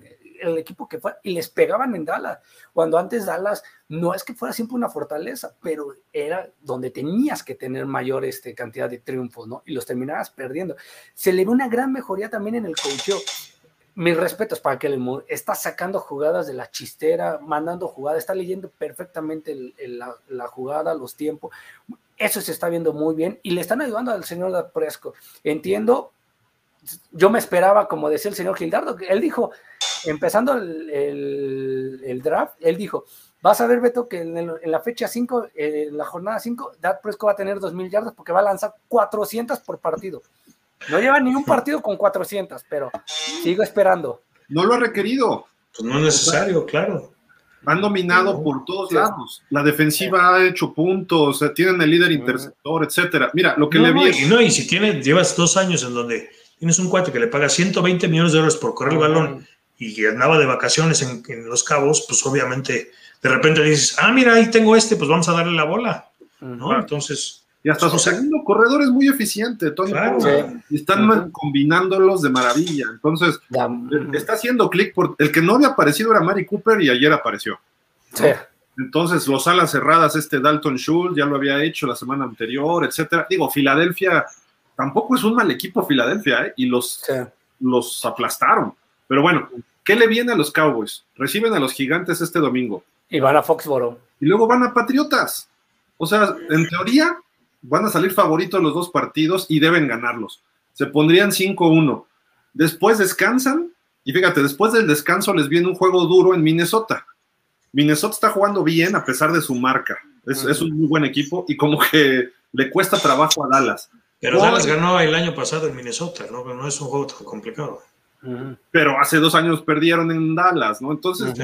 el equipo que fuera y les pegaban en Dallas. Cuando antes Dallas no es que fuera siempre una fortaleza, pero era donde tenías que tener mayor este, cantidad de triunfos, ¿no? Y los terminabas perdiendo. Se le ve una gran mejoría también en el coacheo. Mis respetos para que el está sacando jugadas de la chistera, mandando jugadas, está leyendo perfectamente el- la, jugada, los tiempos. Eso se está viendo muy bien y le están ayudando al señor Dak Prescott. Entiendo, yo me esperaba, como decía el señor Gildardo, que él dijo, empezando el, el- el draft, él dijo, vas a ver, Beto, que en, el- en la fecha 5, en la jornada 5, Dak Prescott va a tener 2.000 yardas porque va a lanzar 400 por partido. No lleva ni un partido con 400, pero sigo esperando. No lo ha requerido. Pues no es necesario, claro. Han dominado por todos Sí. lados. La defensiva ha hecho puntos, eh, tienen el líder interceptor, etcétera. Mira, lo que No, le no, vi. y, no, y si tienes, llevas dos años en donde tienes un cuate que le paga 120 millones de dólares por correr el balón y andaba de vacaciones en, en Los Cabos, pues obviamente de repente dices, ah, mira, ahí tengo este, pues vamos a darle la bola, ¿no? Entonces, Y hasta su O sea, segundo corredor es muy eficiente, Tony. Claro. Pollard. Y están combinándolos de maravilla. Entonces, Da- está haciendo clic por. El que no había aparecido era Mari Cooper y ayer apareció. Sí. Entonces, los alas cerradas, este Dalton Schultz ya lo había hecho la semana anterior, etcétera. Digo, Filadelfia tampoco es un mal equipo, Filadelfia, ¿eh? y los, Sí. los aplastaron. Pero bueno, ¿qué le viene a los Cowboys? Reciben a los gigantes este domingo Y van a Foxboro. y luego van a Patriotas. O sea, en teoría van a salir favoritos los dos partidos y deben ganarlos. Se pondrían 5-1. Después descansan y fíjate, después del descanso les viene un juego duro en Minnesota. Minnesota está jugando bien a pesar de su marca. Es, un muy buen equipo y como que le cuesta trabajo a Dallas. pero Dallas ganó el año pasado en Minnesota, ¿no? No es un juego tan complicado. Pero hace dos años perdieron en Dallas, ¿no? Entonces,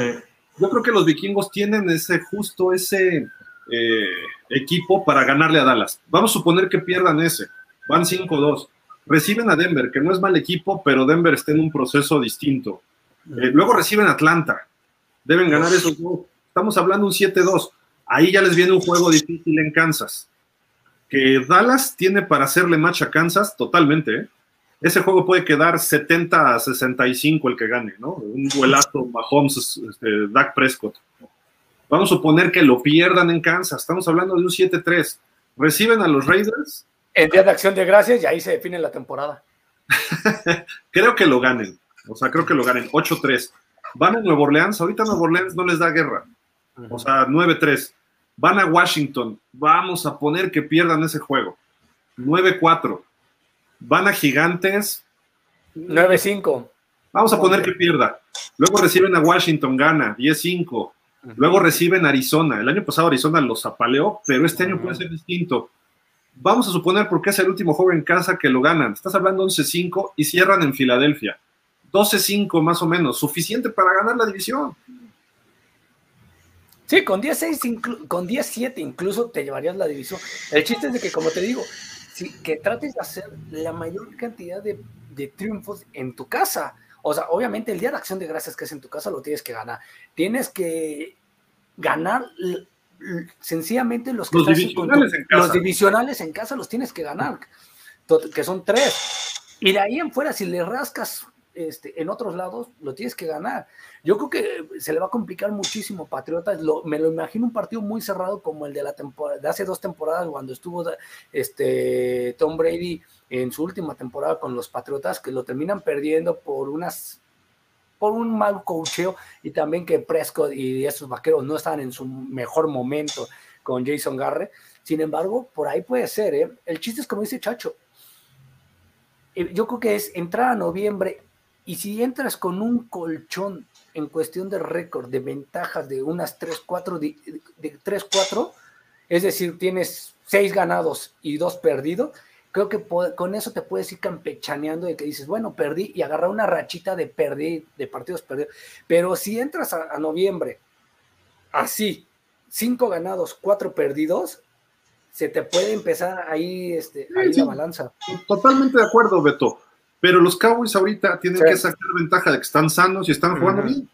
yo creo que los vikingos tienen ese justo ese eh, equipo para ganarle a Dallas. Vamos a suponer que pierdan ese. Van 5-2. Reciben a Denver, que no es mal equipo, pero Denver está en un proceso distinto. Eh, luego reciben a Atlanta. Deben ganar esos dos. Estamos hablando un 7-2. Ahí ya les viene un juego difícil en Kansas. Que Dallas tiene para hacerle match a Kansas totalmente. ¿eh? Ese juego puede quedar 70 a 65 el que gane, ¿no? Un duelazo Mahomes, este, Dak Prescott. Vamos a suponer que lo pierdan en Kansas. Estamos hablando de un 7-3. Reciben a los Raiders. En Día de Acción de Gracias y ahí se define la temporada. [LAUGHS] Creo que lo ganen. O sea, creo que lo ganen. 8-3. Van a Nueva Orleans. Ahorita Nueva Orleans no les da guerra. O sea, 9-3. Van a Washington. Vamos a poner que pierdan ese juego. 9-4. Van a Gigantes. 9-5. Vamos a poner que pierda. Luego reciben a Washington, gana, 10-5. Luego reciben a Arizona. El año pasado Arizona los apaleó, pero este año puede ser distinto. Vamos a suponer porque es el último juego en casa que lo ganan. Estás hablando 11-5 y cierran en Filadelfia. 12-5 más o menos, suficiente para ganar la división. Sí, con 10-6, inclu- con 10-7 incluso te llevarías la división. El chiste es de que, como te digo, sí, que trates de hacer la mayor cantidad de, de triunfos en tu casa. O sea, obviamente el día de acción de gracias que es en tu casa lo tienes que ganar. Tienes que ganar sencillamente los que los divisionales, en casa. los divisionales en casa los tienes que ganar, que son tres. Y de ahí en fuera, si le rascas este, en otros lados, lo tienes que ganar. Yo creo que se le va a complicar muchísimo Patriotas. Me lo imagino un partido muy cerrado como el de la temporada, de hace dos temporadas, cuando estuvo este, Tom Brady en su última temporada con los Patriotas, que lo terminan perdiendo por unas por un mal cocheo y también que Prescott y esos vaqueros no están en su mejor momento con Jason Garrett. Sin embargo, por ahí puede ser. ¿eh? El chiste es como dice Chacho. Eh, yo creo que es entrar a noviembre y si entras con un colchón en cuestión de récord, de ventajas de unas 3, 4, de, de 3, 4, es decir, tienes 6 ganados y 2 perdidos, creo que con eso te puedes ir campechaneando de que dices, bueno, perdí y agarrar una rachita de perdí, de partidos perdidos. Pero si entras a, noviembre así, cinco ganados, cuatro perdidos, se te puede empezar ahí, este, ahí la balanza. Totalmente de acuerdo, Beto. Pero los Cowboys ahorita tienen que sacar ventaja de que están sanos y están jugando bien.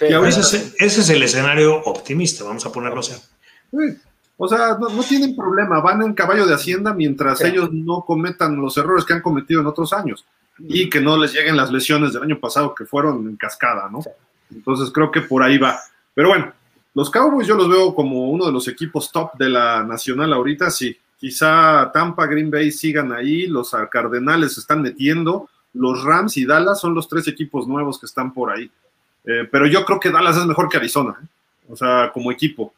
ese, es, el escenario optimista, vamos a ponerlo así. O sea, no, tienen problema, van en caballo de hacienda mientras ellos no cometan los errores que han cometido en otros años y que no les lleguen las lesiones del año pasado que fueron en cascada, ¿no? Entonces creo que por ahí va. Pero bueno, los Cowboys yo los veo como uno de los equipos top de la nacional ahorita, sí. Quizá Tampa, Green Bay sigan ahí, los Cardenales se están metiendo, los Rams y Dallas son los tres equipos nuevos que están por ahí. Eh, pero yo creo que Dallas es mejor que Arizona, ¿eh? o sea, como equipo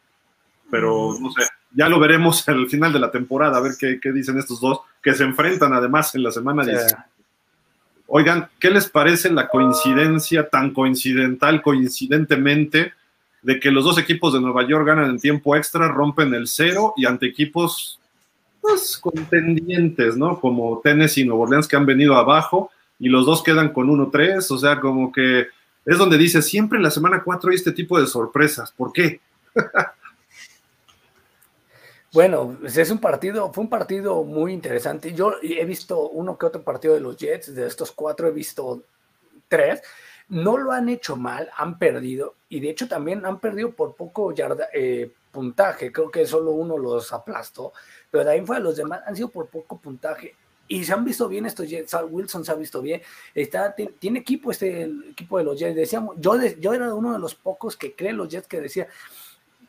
pero no sé, ya lo veremos [LAUGHS] al final de la temporada, a ver qué, dicen estos dos, que se enfrentan además en la semana 10. Oigan, ¿qué les parece la coincidencia tan coincidental, coincidentemente, de que los dos equipos de Nueva York ganan en tiempo extra, rompen el cero y ante equipos contendientes, ¿no? Como Tennessee y Nueva Orleans que han venido abajo y los dos quedan con 1-3, o sea, como que es donde dice, siempre en la semana 4 hay este tipo de sorpresas, ¿por qué? [LAUGHS] Bueno, pues, es un partido, fue un partido muy interesante. Yo he visto uno que otro partido de los Jets, de estos cuatro he visto tres. No lo han hecho mal, han perdido y de hecho también han perdido por poco yarda, eh, puntaje. Creo que solo uno los aplastó, pero de ahí fue los demás han sido por poco puntaje y se han visto bien estos Jets. Sal Wilson se ha visto bien. Está, tiene equipo este equipo de los Jets. Decíamos, yo, yo era uno de los pocos que cree los Jets que decía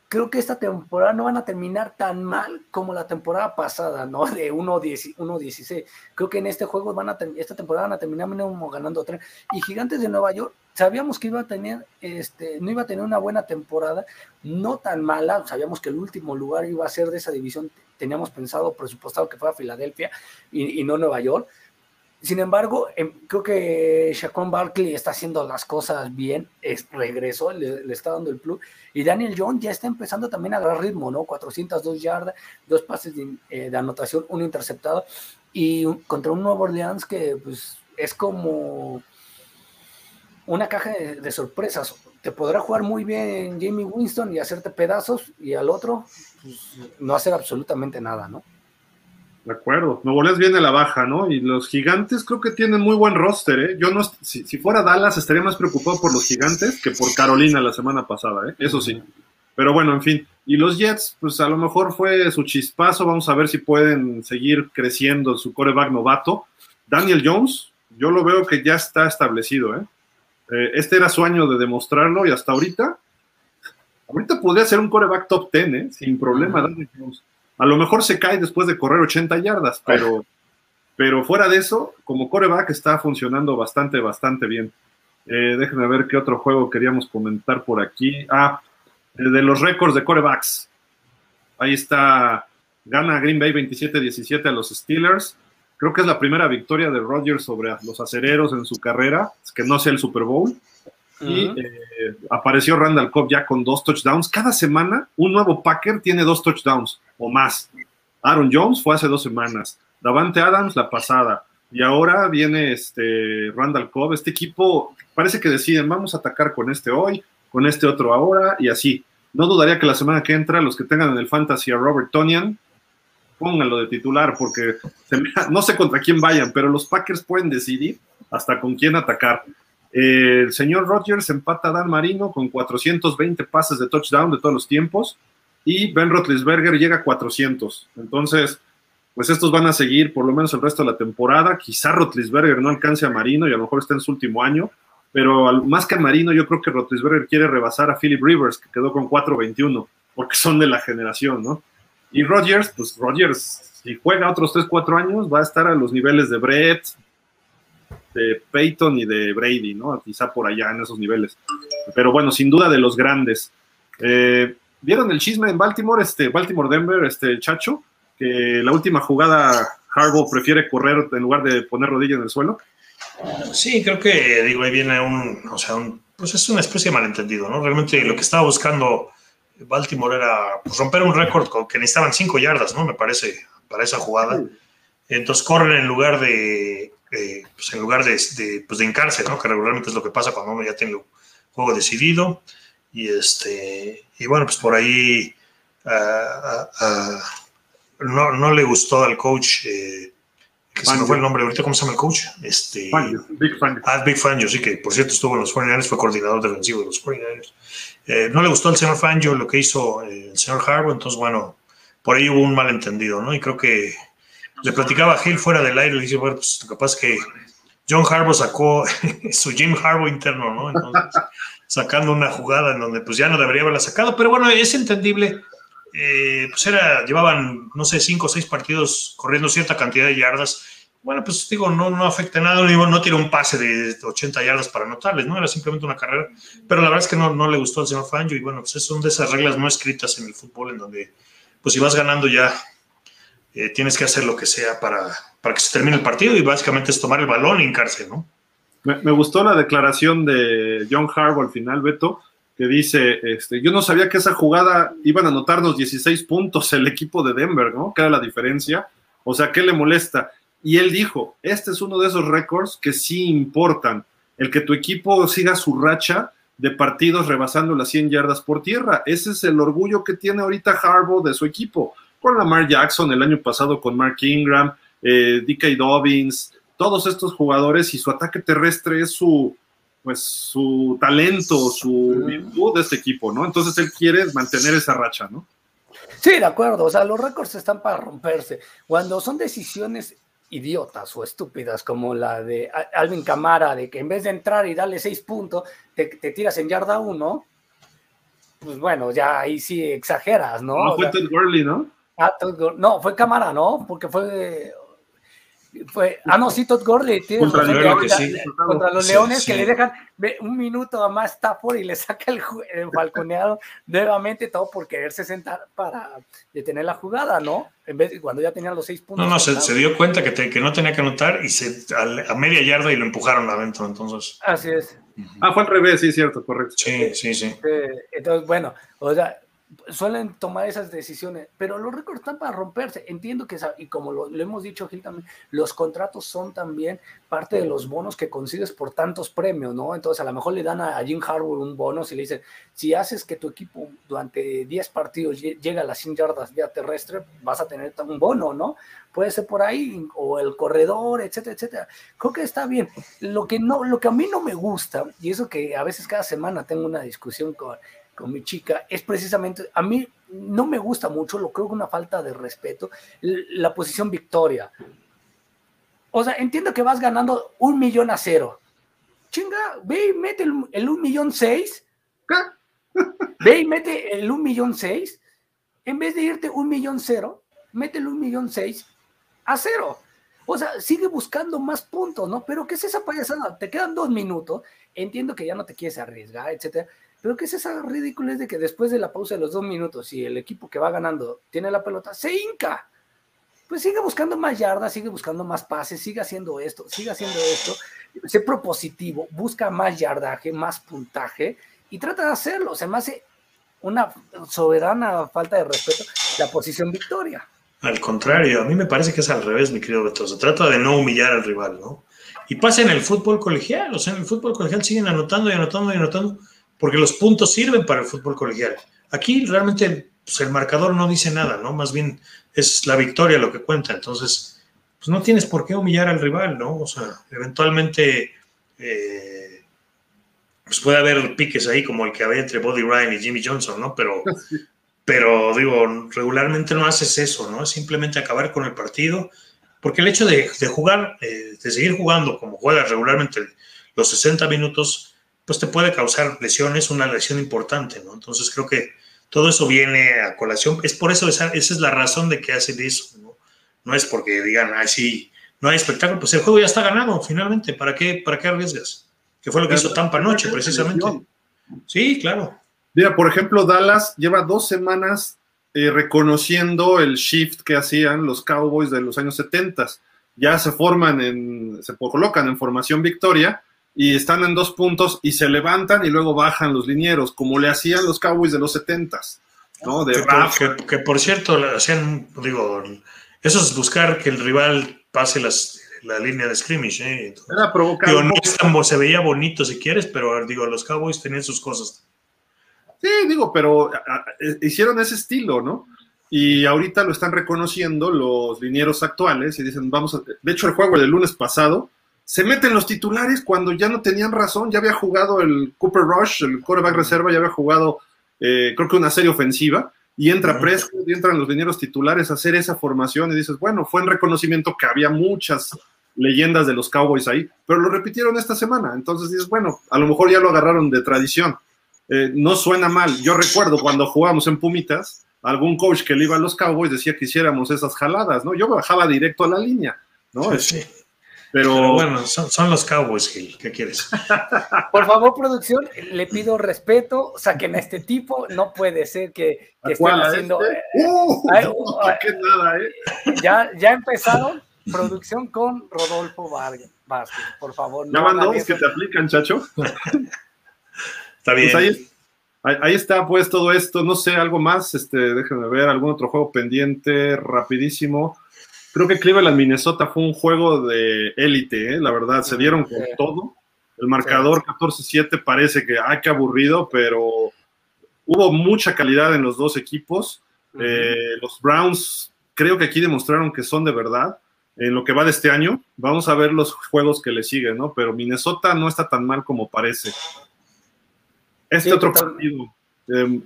creo que esta temporada no van a terminar tan mal como la temporada pasada, ¿no? De 1-16. Creo que en este juego van a esta temporada van a terminar mínimo ganando tres. Y Gigantes de Nueva York, sabíamos que iba a tener, este, no iba a tener una buena temporada, no tan mala, sabíamos que el último lugar iba a ser de esa división, teníamos pensado, presupuestado que fuera Filadelfia y, no Nueva York sin embargo, em, creo que Shaquan Barkley está haciendo las cosas bien, es, regresó, le, está dando el plus. Y Daniel Jones ya está empezando también a agarrar ritmo, ¿no? 402 yardas, dos pases eh, de, anotación, uno interceptado. Y contra un Nuevo Orleans que pues, es como una caja de, sorpresas. Te podrá jugar muy bien Jamie Winston y hacerte pedazos, y al otro pues, no hacer absolutamente nada, ¿no? De acuerdo. Nuevo Orleans viene a la baja, ¿no? Y los gigantes creo que tienen muy buen roster, ¿eh? Yo no, si, fuera Dallas estaría más preocupado por los gigantes que por Carolina la semana pasada, ¿eh? Eso sí. Pero bueno, en fin. Y los Jets, pues a lo mejor fue su chispazo. Vamos a ver si pueden seguir creciendo su coreback novato. Daniel Jones, yo lo veo que ya está establecido, ¿eh? Eh este era su año de demostrarlo y hasta ahorita, ahorita podría ser un coreback top 10, ¿eh? Sin problema, Daniel Jones. A lo mejor se cae después de correr 80 yardas, pero, pero fuera de eso, como coreback está funcionando bastante, bastante bien. Eh, déjenme ver qué otro juego queríamos comentar por aquí. Ah, de los récords de corebacks. Ahí está, gana Green Bay 27-17 a los Steelers. Creo que es la primera victoria de Rodgers sobre los acereros en su carrera, que no sea el Super Bowl. Y eh, apareció Randall Cobb ya con dos touchdowns. Cada semana un nuevo Packer tiene dos touchdowns o más. Aaron Jones fue hace dos semanas. Davante Adams la pasada. Y ahora viene este Randall Cobb. Este equipo parece que deciden, vamos a atacar con este hoy, con este otro ahora y así. No dudaría que la semana que entra los que tengan en el fantasy a Robert Tonian pónganlo de titular porque no sé contra quién vayan, pero los Packers pueden decidir hasta con quién atacar. El señor Rodgers empata a Dan Marino con 420 pases de touchdown de todos los tiempos y Ben Roethlisberger llega a 400. Entonces, pues estos van a seguir por lo menos el resto de la temporada. Quizá Rotlisberger no alcance a Marino y a lo mejor está en su último año, pero más que a Marino, yo creo que Rotlisberger quiere rebasar a Philip Rivers, que quedó con 4.21, porque son de la generación, ¿no? Y Rodgers, pues Rodgers, si juega otros 3, 4 años, va a estar a los niveles de Brett, de Peyton y de Brady, ¿no? Quizá por allá en esos niveles. Pero bueno, sin duda de los grandes. Eh, ¿Vieron el chisme en Baltimore, este, Baltimore-Denver, este Chacho? que la última jugada Harbaugh prefiere correr en lugar de poner rodilla en el suelo? Sí, creo que digo, ahí viene un, o sea, un, pues es una especie de malentendido, ¿no? Realmente lo que estaba buscando Baltimore era pues, romper un récord que necesitaban cinco yardas, ¿no? Me parece, para esa jugada. Entonces corren en lugar de, pues en lugar de, de, pues de ¿no? Que regularmente es lo que pasa cuando uno ya tiene el juego decidido. Y este, y bueno, pues por ahí uh, uh, no, no le gustó al coach, eh, que se me fue el nombre ahorita, ¿cómo se llama el coach? Este, Big Fangio. Ah, Big Fangio, sí, que por cierto estuvo en los 49ers, fue coordinador defensivo de los 49ers. Eh, no le gustó al señor Fangio lo que hizo eh, el señor Harbaugh, entonces, bueno, por ahí hubo un malentendido, ¿no? Y creo que le platicaba a Gil fuera del aire, le dice, bueno, pues capaz que John Harbaugh sacó [LAUGHS] su Jim Harbaugh interno, ¿no? Sacando una jugada en donde pues ya no debería haberla sacado, pero bueno, es entendible eh, pues era, llevaban, no sé, cinco o seis partidos corriendo cierta cantidad de yardas. Bueno, pues digo, no, no afecta nada, no, tiene un pase de 80 yardas para anotarles, ¿no? Era simplemente una carrera. Pero la verdad es que no, no le gustó al señor Fangio y bueno, pues son de esas reglas no escritas en el fútbol en donde, pues si vas ganando ya, eh, tienes que hacer lo que sea para, para que se termine el partido y básicamente es tomar el balón y hincarse, ¿no? Me, me gustó la declaración de John Harbaugh al final, Beto, que dice, este, yo no sabía que esa jugada iban a anotarnos 16 puntos el equipo de Denver, ¿no? Que era la diferencia. O sea, ¿qué le molesta? Y él dijo, este es uno de esos récords que sí importan. El que tu equipo siga su racha de partidos rebasando las 100 yardas por tierra. Ese es el orgullo que tiene ahorita Harbaugh de su equipo. Con Lamar Jackson el año pasado, con Mark Ingram, eh, DK Dobbins, todos estos jugadores y su ataque terrestre es su, pues su talento, su virtud de este equipo, ¿no? Entonces él quiere mantener esa racha, ¿no? Sí, de acuerdo, o sea, los récords están para romperse. Cuando son decisiones idiotas o estúpidas como la de Alvin Camara, de que en vez de entrar y darle seis puntos, te, tiras en yarda uno, pues bueno, ya ahí sí exageras, ¿no? No fue Todd Gurley, ¿no? Ah, no, fue Camara, ¿no? Porque fue fue, ah, no, sí, Todd Gurley. Contra, contra, los Leones que le dejan un minuto a más Stafford y le saca el, el falconeado [LAUGHS] nuevamente, todo por quererse sentar para detener la jugada, ¿no? En vez de cuando ya tenían los seis puntos. No, no, se, dio cuenta que, que, no tenía que anotar y se a, a, media yarda y lo empujaron adentro, entonces. Así es. Ah, fue al revés, sí, cierto, correcto. Sí, sí, sí. Entonces, bueno, o sea, suelen tomar esas decisiones, pero los récords están para romperse. Entiendo que, y como lo, hemos dicho Gil también, los contratos son también parte de los bonos que consigues por tantos premios, ¿no? Entonces, a lo mejor le dan a, Jim Harbour un bono si le dicen, si haces que tu equipo durante 10 partidos llegue a las 100 yardas vía terrestre, vas a tener un bono, ¿no? Puede ser por ahí, o el corredor, etcétera, etcétera. Creo que está bien. Lo que, no, lo que a mí no me gusta, y eso que a veces cada semana tengo una discusión con con mi chica, es precisamente, a mí no me gusta mucho, lo creo que una falta de respeto, la posición victoria. O sea, entiendo que vas ganando un millón a cero. Chinga, ve y mete el, un millón seis. Ve y mete el un millón seis. En vez de irte un millón cero, mete el un millón seis a cero. O sea, sigue buscando más puntos, ¿no? Pero ¿qué es esa payasada? Te quedan dos minutos. Entiendo que ya no te quieres arriesgar, etcétera pero ¿qué es esa ridícula de que después de la pausa de los dos minutos, y el equipo que va ganando tiene la pelota, se hinca? Pues sigue buscando más yardas, sigue buscando más pases, sigue haciendo esto, sigue haciendo esto, sé propositivo, busca más yardaje, más puntaje y trata de hacerlo. Se me hace una soberana falta de respeto la posición victoria. Al contrario, a mí me parece que es al revés, mi querido Beto. Se trata de no humillar al rival, ¿no? Y pasa en el fútbol colegial, o sea, en el fútbol colegial siguen anotando y anotando y anotando porque los puntos sirven para el fútbol colegial. Aquí realmente pues el marcador no dice nada, ¿no? Más bien es la victoria lo que cuenta. Entonces, pues no tienes por qué humillar al rival, ¿no? O sea, eventualmente eh, pues puede haber piques ahí como el que había entre Body Ryan y Jimmy Johnson, ¿no? Pero, [LAUGHS] pero digo, regularmente no haces eso, ¿no? Es simplemente acabar con el partido, porque el hecho de, jugar, eh, de seguir jugando como juegas regularmente los 60 minutos, pues te puede causar lesiones, una lesión importante, ¿no? Entonces creo que todo eso viene a colación. Es por eso, esa, esa es la razón de que hacen eso, ¿no? No es porque digan, ay, sí, no hay espectáculo, pues el juego ya está ganado, finalmente. ¿Para qué, para qué arriesgas? Que fue lo que hizo Tampa anoche, precisamente. Sí, claro. Mira, por ejemplo, Dallas lleva dos semanas eh, reconociendo el shift que hacían los Cowboys de los años 70. Ya se forman en, se colocan en formación victoria y están en dos puntos y se levantan y luego bajan los linieros, como le hacían los Cowboys de los 70 ¿no? De que, por, cierto, hacían, digo, eso es buscar que el rival pase las, la línea de scrimmage. ¿eh? Era provocar. no se veía bonito si quieres, pero digo, los Cowboys tenían sus cosas. Sí, digo, pero hicieron ese estilo, ¿no? Y ahorita lo están reconociendo los linieros actuales y dicen, vamos a... De hecho, el juego del lunes pasado se meten los titulares cuando ya no tenían razón, ya había jugado el Cooper Rush, el quarterback reserva, ya había jugado, eh, creo que una serie ofensiva, y entra Prescott y entran los dineros titulares a hacer esa formación y dices, bueno, fue en reconocimiento que había muchas leyendas de los Cowboys ahí, pero lo repitieron esta semana, entonces dices, bueno, a lo mejor ya lo agarraron de tradición. Eh, no suena mal. Yo recuerdo cuando jugábamos en Pumitas, algún coach que le iba a los Cowboys decía que hiciéramos esas jaladas, ¿no? Yo bajaba directo a la línea, ¿no? Sí. Pero, bueno, son, los Cowboys, Gil. ¿Qué quieres? [LAUGHS] Por favor, producción, le pido respeto. Saquen a este tipo. No puede ser que, estén haciendo. Este? Eh, uh, [LAUGHS] qué nada, ¿eh? Ya, ya empezaron producción con Rodolfo Vargas. Por favor. Ya van dos que te aplican, chacho. [LAUGHS] está bien. Pues ahí, ahí, está, pues, todo esto. No sé, algo más. Este, déjenme ver, algún otro juego pendiente, rapidísimo creo que Cleveland Minnesota fue un juego de élite, ¿eh? la verdad, se dieron con todo. El marcador 14-7 parece que, ay, qué aburrido, pero hubo mucha calidad en los dos equipos. Eh, los Browns creo que aquí demostraron que son de verdad en lo que va de este año. Vamos a ver los juegos que le siguen, ¿no? Pero Minnesota no está tan mal como parece. Este otro partido, em,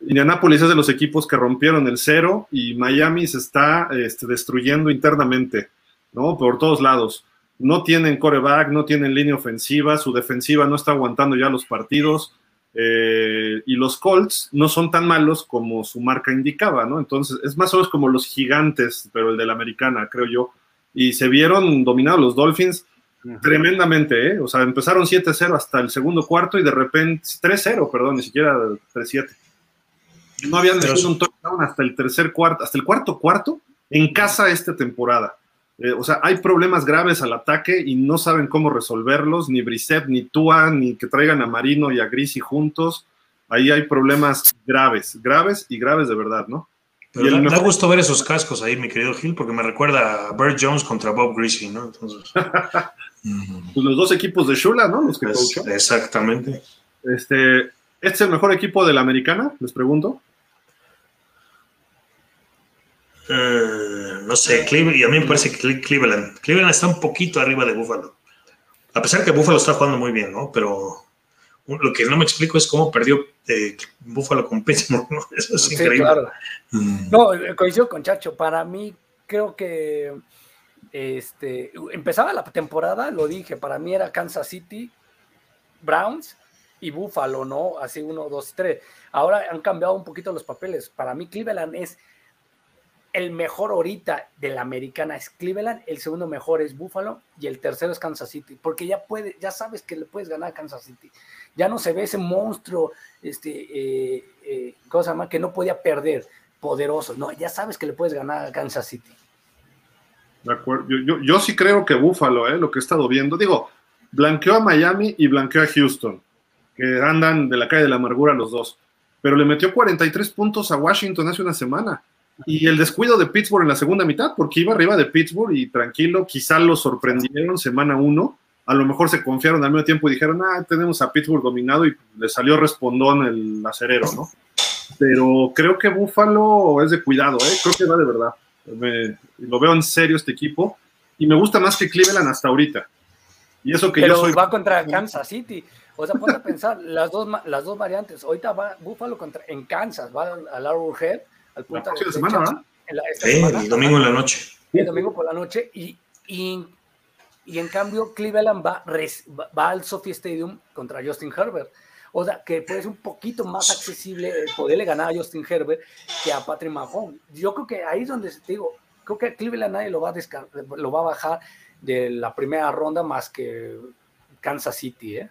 Indianapolis es de los equipos que rompieron el cero y Miami se está este, destruyendo internamente, ¿no? Por todos lados. No tienen coreback, no tienen línea ofensiva, su defensiva no está aguantando ya los partidos. Eh, y los Colts no son tan malos como su marca indicaba, ¿no? Entonces es más o menos como los gigantes, pero el de la americana, creo yo. Y se vieron dominados los Dolphins tremendamente, ¿eh? O sea, empezaron 7-0 hasta el segundo cuarto y de repente 3-0, perdón, ni siquiera 3-7. No habían metido un touchdown hasta el tercer cuarto, hasta el cuarto cuarto en casa esta temporada. Eh, o sea, hay problemas graves al ataque y no saben cómo resolverlos, ni Brissett, ni Tua, ni que traigan a Marino y a Grisi juntos. Ahí hay problemas graves, graves y graves de verdad, ¿no? Pero y da, gusto ver esos cascos ahí, mi querido Gil, porque me recuerda a Bert Jones contra Bob Greasy, ¿no? Entonces... [LAUGHS] pues los dos equipos de Shula, ¿no? Los que Exactamente. Este, ¿Este es el mejor equipo de la americana? Les pregunto. Eh, no sé, Cleveland, y a mí me parece que Cleveland, Cleveland está un poquito arriba de Buffalo. A pesar que Buffalo está jugando muy bien, ¿no? Pero lo que no me explico es cómo perdió eh, Buffalo con Pittsburgh, ¿no? [LAUGHS] Eso es increíble. Mm. No, eh, coincido con Chacho. Para mí, creo que este, empezaba la temporada, lo dije, para mí era Kansas City, Browns y Buffalo, ¿no? Así uno, dos, tres. Ahora han cambiado un poquito los papeles. Para mí, Cleveland es el mejor ahorita de la americana es Cleveland, el segundo mejor es Buffalo y el tercero es Kansas City, porque ya puede, ya sabes que le puedes ganar a Kansas City. Ya no se ve ese monstruo, este, eh, eh, cosa más que no podía perder, poderoso. No, ya sabes que le puedes ganar a Kansas City. De acuerdo. Yo, sí creo que Buffalo, eh, lo que he estado viendo, digo, blanqueó a Miami y blanqueó a Houston, que andan de la calle de la amargura los dos, pero le metió 43 puntos a Washington hace una semana y el descuido de Pittsburgh en la segunda mitad, porque iba arriba de Pittsburgh y tranquilo, quizá lo sorprendieron semana uno, a lo mejor se confiaron al mismo tiempo y dijeron, ah, tenemos a Pittsburgh dominado y le salió respondón el acerero, ¿no? pero creo que Buffalo es de cuidado, ¿eh? creo que va de verdad. lo veo en serio este equipo y me gusta más que Cleveland hasta ahorita. Y eso que pero yo soy. va contra Kansas City. O sea, ponte a pensar, las dos, las dos variantes. Ahorita va Buffalo contra, en Kansas, va al Arrowhead, al punto de semana, ¿verdad? sí, el domingo en la noche. El domingo por la noche. Y, y, y en cambio, Cleveland va, va al Sophie Stadium contra Justin Herbert. O sea, que puede ser un poquito más accesible poderle ganar a Justin Herbert que a Patrick Mahomes. Yo creo que ahí es donde te digo, creo que Cleveland nadie lo va a, lo va a bajar de la primera ronda más que Kansas City, ¿eh?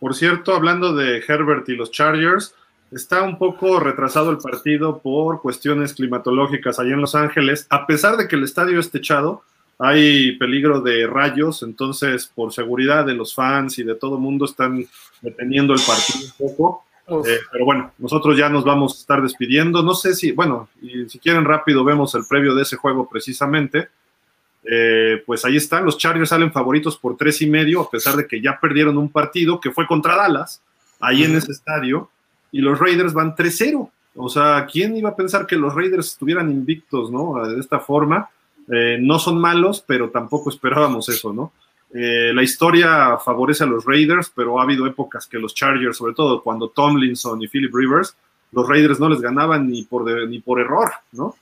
Por cierto, hablando de Herbert y los Chargers, está un poco retrasado el partido por cuestiones climatológicas allá en Los Ángeles. A pesar de que el estadio esté echado, hay peligro de rayos, entonces por seguridad de los fans y de todo el mundo están deteniendo el partido un poco. Eh, pero bueno, nosotros ya nos vamos a estar despidiendo. No sé si, bueno, y si quieren rápido vemos el previo de ese juego precisamente. Eh, pues ahí están, los Chargers salen favoritos por tres y medio, a pesar de que ya perdieron un partido que fue contra Dallas, ahí en ese estadio, y los Raiders van 3-0. O sea, ¿quién iba a pensar que los Raiders estuvieran invictos, ¿no? De esta forma. Eh, no son malos, pero tampoco esperábamos eso, ¿no? Eh, la historia favorece a los Raiders, pero ha habido épocas que los Chargers, sobre todo cuando Tomlinson y Philip Rivers, los Raiders no les ganaban ni por, ni por error, ¿no?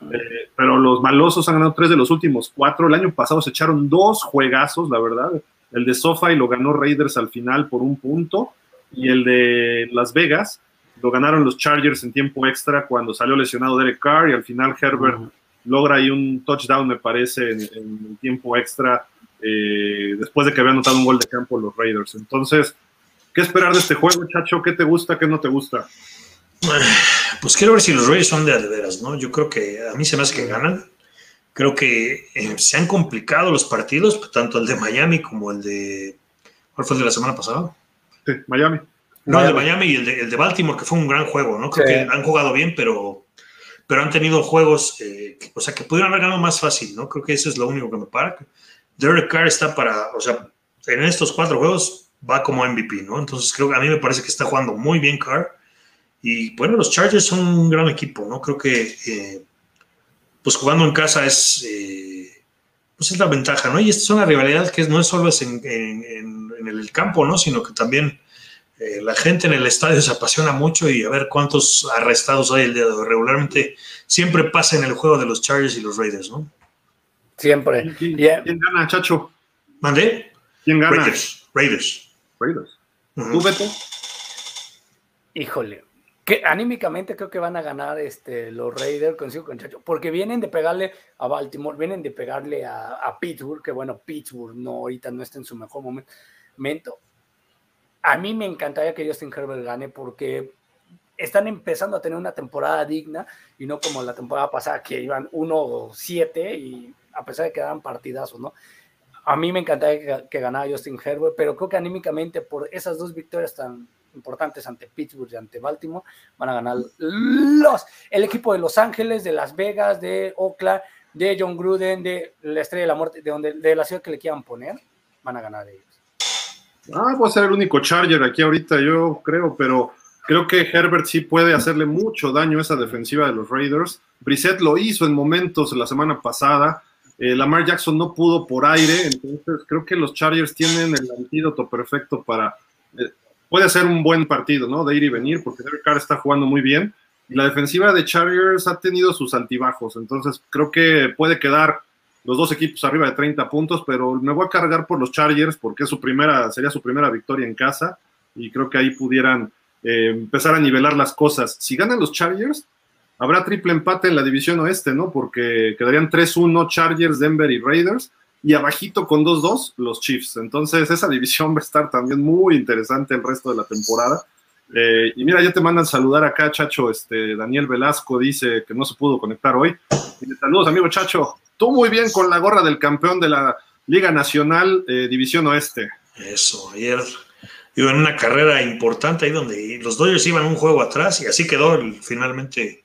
Eh, pero los malosos han ganado tres de los últimos cuatro. El año pasado se echaron dos juegazos, la verdad. El de Sofa y lo ganó Raiders al final por un punto. Y el de Las Vegas lo ganaron los Chargers en tiempo extra cuando salió lesionado Derek Carr y al final Herbert logra ahí un touchdown, me parece, en, tiempo extra, eh, después de que había anotado un gol de campo los Raiders. Entonces, ¿qué esperar de este juego, chacho? ¿Qué te gusta, qué no te gusta? [SIGHS] Pues quiero ver si los Raiders son de veras, ¿no? Yo creo que a mí se me hace que ganan. Creo que eh, se han complicado los partidos, tanto el de Miami como el de. ¿Cuál fue el de la semana pasada? Sí, Miami. No, el de Miami y el de, Baltimore, que fue un gran juego, ¿no? Creo que han jugado bien, pero pero han tenido juegos, eh, o sea, que pudieron haber ganado más fácil, ¿no? Creo que eso es lo único que me para. Derek Carr está para, o sea, en estos cuatro juegos va como MVP, ¿no? Entonces creo que a mí me parece que está jugando muy bien Carr. Y bueno, los Chargers son un gran equipo, ¿no? Creo que, eh, pues jugando en casa es, eh, pues es la ventaja, ¿no? Y esta es una rivalidad que no es solo es en, en el campo, ¿no? Sino que también eh, la gente en el estadio se apasiona mucho y a ver cuántos arrestados hay el día de hoy. Regularmente siempre pasa en el juego de los Chargers y los Raiders, ¿no? Siempre. ¿Quién, gana, Chacho? ¿Mandé? ¿Quién gana? Raiders. Raiders. Raiders. ¿Tú, Beto? Híjole. Que anímicamente creo que van a ganar este, los Raiders, consigo con Chacho, porque vienen de pegarle a Baltimore, vienen de pegarle a, a Pittsburgh, que bueno, Pittsburgh no, ahorita no está en su mejor momento a mí me encantaría que Justin Herbert gane porque están empezando a tener una temporada digna y no como la temporada pasada que iban 1-7 y a pesar de que daban partidazos, ¿no? A mí me encantaría que, ganara Justin Herbert, pero creo que anímicamente por esas dos victorias tan importantes ante Pittsburgh y ante Baltimore van a ganar los el equipo de Los Ángeles, de Las Vegas, de Oakland, de John Gruden, de la Estrella de la Muerte, de donde de la ciudad que le quieran poner, van a ganar ellos. Ah, puede ser el único Charger aquí ahorita, yo creo, pero creo que Herbert sí puede hacerle mucho daño a esa defensiva de los Raiders. Brissett lo hizo en momentos la semana pasada. Eh, Lamar Jackson no pudo por aire, entonces creo que los Chargers tienen el antídoto perfecto para. Eh, puede ser un buen partido, ¿no? De ir y venir, porque Derek Carr está jugando muy bien. Y la defensiva de Chargers ha tenido sus altibajos, entonces creo que puede quedar los dos equipos arriba de 30 puntos, pero me voy a cargar por los Chargers porque es su primera, sería su primera victoria en casa y creo que ahí pudieran eh, empezar a nivelar las cosas. Si ganan los Chargers, habrá triple empate en la división oeste, ¿no? Porque quedarían 3-1 Chargers, Denver y Raiders y abajito con 2-2 los Chiefs. Entonces esa división va a estar también muy interesante el resto de la temporada. Eh, y mira, ya te mandan saludar acá, Chacho. Este, Daniel Velasco dice que no se pudo conectar hoy. saludos, amigo Chacho. Tú muy bien con la gorra del campeón de la Liga Nacional eh, División Oeste. Eso, ayer iba en una carrera importante ahí donde los Dodgers iban un juego atrás y así quedó finalmente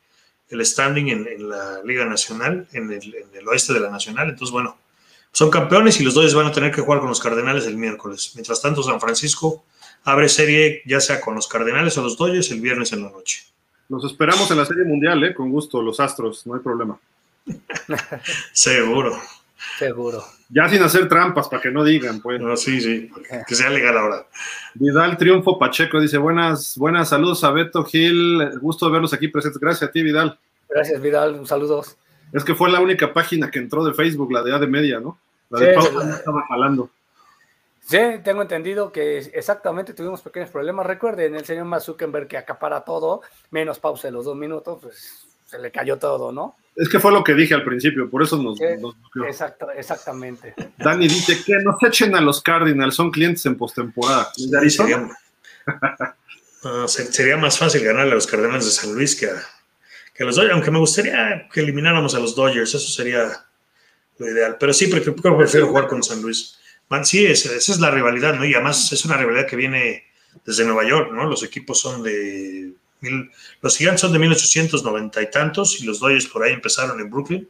el standing en, la Liga Nacional, en el, oeste de la Nacional. Entonces, bueno, son campeones y los Dodgers van a tener que jugar con los Cardenales el miércoles. Mientras tanto, San Francisco abre serie ya sea con los Cardenales o los Dodgers el viernes en la noche. Los esperamos en la Serie Mundial, ¿eh? Con gusto, los Astros, no hay problema. [LAUGHS] Seguro. Seguro. Ya sin hacer trampas, para que no digan, pues. No, sí, sí, que sea legal ahora. Vidal Triunfo Pacheco dice, buenas, buenas saludos a Beto Gil, gusto de verlos aquí presentes. Gracias a ti, Vidal. Gracias, Vidal, saludos. Es que fue la única página que entró de Facebook, la de A de Media, ¿no? La de Sí, Pausa no estaba jalando. Sí, tengo entendido que exactamente tuvimos pequeños problemas. Recuerden, el señor Mark Zuckerberg que acapara todo, menos pausa de los dos minutos, pues se le cayó todo, ¿no? Es que fue lo que dije al principio, por eso nos, exacto, exactamente. Dani dice que nos echen a los Cardinals, son clientes en postemporada. ¿De Arizona? Sería, [LAUGHS] No, se- sería más fácil ganarle a los Cardenales de San Luis que a, que a los Dodgers, aunque me gustaría que elimináramos a los Dodgers, eso sería lo ideal. Pero sí, prefiero, prefiero jugar con San Luis. Man, sí, es- esa es la rivalidad, ¿no? Y además es una rivalidad que viene desde Nueva York, ¿no? Los equipos son de... mil- los gigantes son de 1890 y tantos y los Dodgers por ahí empezaron en Brooklyn.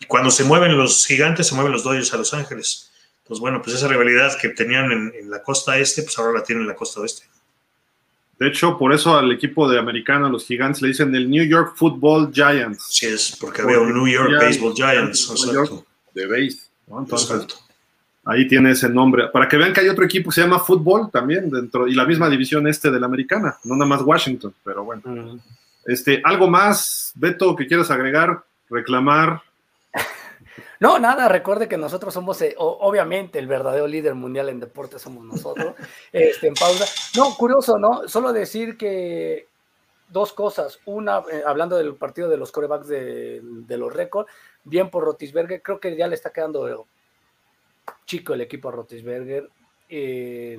Y cuando se mueven los gigantes, se mueven los Dodgers a Los Ángeles. Entonces, bueno, pues esa rivalidad que tenían en, en la costa este, pues ahora la tienen en la costa oeste. De hecho, por eso al equipo de americano, los gigantes, le dicen el New York Football Giants Sí, es porque había un New York Porque Baseball Giants. New York Exacto. de base. ¿no? Entonces, exacto. Ahí tiene ese nombre. Para que vean que hay otro equipo que se llama fútbol también dentro, y la misma división este de la americana, no nada más Washington, pero bueno. Mm. Este, ¿Algo más, Beto, que quieras agregar, reclamar? [LAUGHS] No, nada, recuerde que nosotros somos, eh, obviamente, el verdadero líder mundial en deporte somos nosotros. [LAUGHS] este, en pausa. No, curioso, ¿no? Solo decir que dos cosas. Una, eh, hablando del partido de los corebacks de, de los récords, bien por Rotisberger, creo que ya le está quedando chico el equipo Rotisberger. Eh,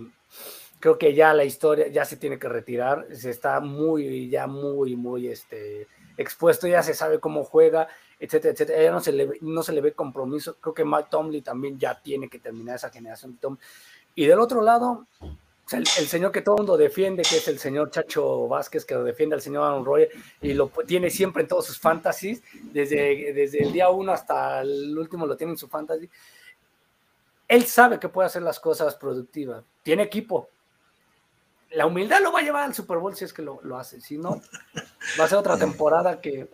creo que ya la historia ya se tiene que retirar, se está muy, ya muy, muy este, expuesto, ya se sabe cómo juega, etcétera, etcétera. Ya no se le, no se le ve compromiso. Creo que Mike Tomlin también ya tiene que terminar esa generación Tom. Y del otro lado, el, señor que todo el mundo defiende, que es el señor Chacho Vázquez, que lo defiende al señor Aaron Rodgers y lo tiene siempre en todos sus fantasies, desde, desde el día uno hasta el último lo tiene en su fantasy. Él sabe que puede hacer las cosas productivas, tiene equipo. La humildad lo va a llevar al Super Bowl si es que lo, lo hace, si no, va a ser otra temporada que,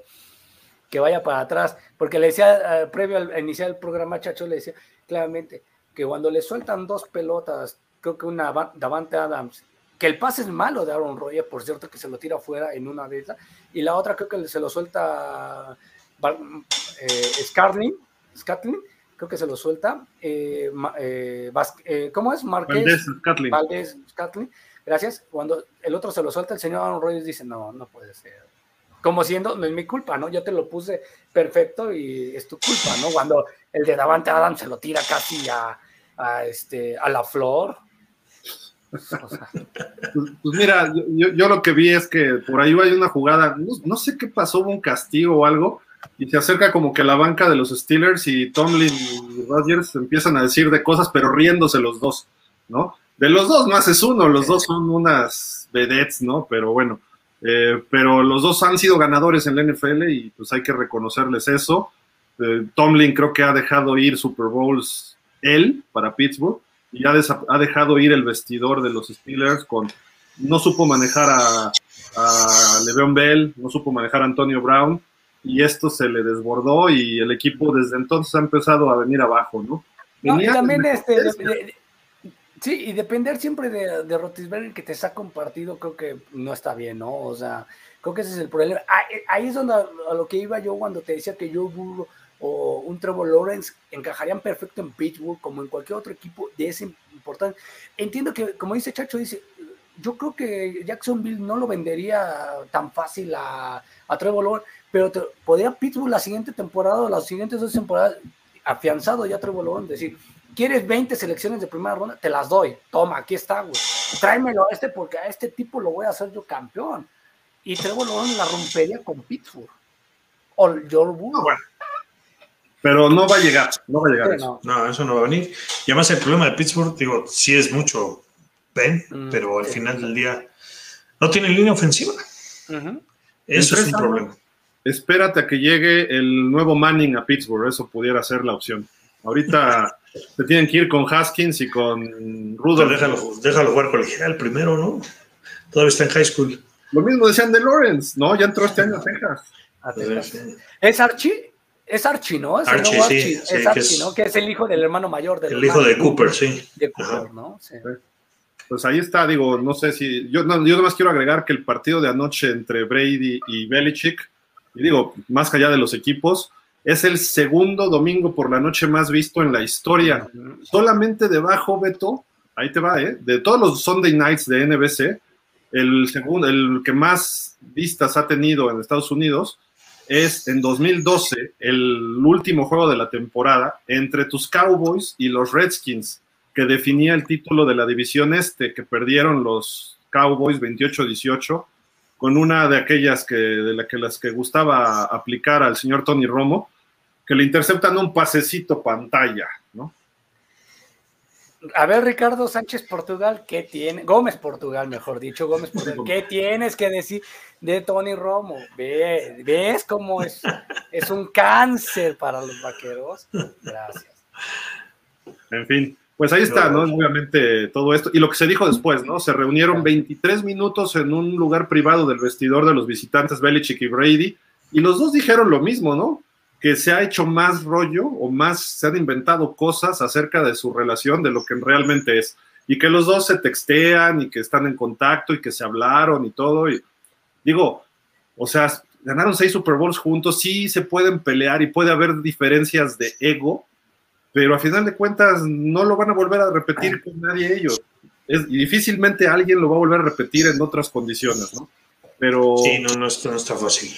que vaya para atrás, porque le decía, eh, previo al iniciar el programa, Chacho, le decía claramente que cuando le sueltan dos pelotas, creo que una Ava- Davante Adams, que el pase es malo de Aaron Rodgers, por cierto, que se lo tira fuera en una de esas, y la otra creo que se lo suelta eh, Scarlin, Scatlin, creo que se lo suelta, eh, eh, eh, ¿cómo es? Marqués. Valdés, Catlin. Gracias. Cuando el otro se lo suelta, el señor Aaron Rodgers dice, no, no puede ser. Como siendo, no es mi culpa, ¿no? Yo te lo puse perfecto y es tu culpa, ¿no? Cuando el de Davante Adams se lo tira casi a, a, este, a la flor. O sea, Pues, pues mira, yo, yo- yo lo que vi es que por ahí hay una jugada, no, no sé qué pasó, hubo un castigo o algo, y se acerca como que la banca de los Steelers y Tomlin y Rodgers empiezan a decir de cosas, pero riéndose los dos, ¿no? De los dos más es uno, los dos son unas vedettes, ¿no? Pero bueno, eh, pero los dos han sido ganadores en la NFL y pues hay que reconocerles eso. Eh, Tomlin creo que ha dejado ir Super Bowls él para Pittsburgh y ha, ha dejado ir el vestidor de los Steelers con no supo manejar a, a Le'Veon Bell, no supo manejar a Antonio Brown y esto se le desbordó y el equipo desde entonces ha empezado a venir abajo, ¿no? No, y también este, de- de- sí, y depender siempre de, de Rotisberger que te saca un partido, creo que no está bien, ¿no? O sea, creo que ese es el problema. Ahí, ahí es donde a, lo que iba yo cuando te decía que Joe Burrow o un Trevor Lawrence encajarían perfecto en Pittsburgh como en cualquier otro equipo de ese importante. Entiendo que, como dice Chacho, dice, yo creo que Jacksonville no lo vendería tan fácil a, a Trevor Lawrence, pero te- podría Pittsburgh la siguiente temporada o las siguientes dos temporadas afianzado ya Trevor Lawrence, decir, ¿quieres 20 selecciones de primera ronda? Te las doy. Toma, aquí está, güey. Tráemelo a este porque a este tipo lo voy a hacer yo campeón. Y Trevor Lawrence la rompería con Pittsburgh. O Joe Burrow. bueno. Pero no va a llegar, no va a llegar. Sí, eso. no. No, eso no va a venir. Y además el problema de Pittsburgh, digo, sí es mucho Ben, Mm, pero al sí. final del día no tiene línea ofensiva. Eso es un años. problema. Espérate a que llegue el nuevo Manning a Pittsburgh, eso pudiera ser la opción. Ahorita [LAUGHS] se tienen que ir con Haskins y con Rudolph. déjalo, déjalo jugar colegial primero, ¿no? Todavía está en high school. Lo mismo decían de Lawrence, ¿no? Ya entró este año a Texas. ¿Es Archie? Es Archie, ¿no? Es Archie, Sí, es Archie, ¿no? Que es el hijo del hermano mayor del El hijo de Cooper, sí. De Cooper, ¿no? Sí. Pues ahí está, digo, no sé si. Yo, no, yo nomás quiero agregar que el partido de anoche entre Brady y Belichick, y digo, más allá de los equipos, es el segundo domingo por la noche más visto en la historia. Solamente debajo, Beto, ahí te va, ¿eh? De todos los Sunday Nights de NBC, el segundo, el que más vistas ha tenido en Estados Unidos es en 2012, el último juego de la temporada entre tus Cowboys y los Redskins, que definía el título de la división este, que perdieron los Cowboys 28-18, con una de aquellas que, de la que las que gustaba aplicar al señor Tony Romo, que le interceptan un pasecito pantalla, ¿no? A ver, Ricardo Sánchez Portugal, ¿qué tiene? Gómez Portugal, mejor dicho, Gómez Portugal, ¿qué [LAUGHS] tienes que decir de Tony Romo? ¿Ves cómo es, es un cáncer para los vaqueros? Gracias. En fin, pues ahí está, ¿no? Obviamente todo esto. Y lo que se dijo después, ¿no? Se reunieron 23 minutos en un lugar privado del vestidor de los visitantes Belichick y Brady, y los dos dijeron lo mismo, ¿no? que se ha hecho más rollo o más se han inventado cosas acerca de su relación de lo que realmente es. Y que los dos se textean y que están en contacto y que se hablaron y todo. Y digo, o sea, ganaron seis Super Bowls juntos, sí se pueden pelear y puede haber diferencias de ego, pero a final de cuentas no lo van a volver a repetir con nadie ellos. Es, y difícilmente alguien lo va a volver a repetir en otras condiciones, ¿no? Pero... Sí, no, no, no está fácil.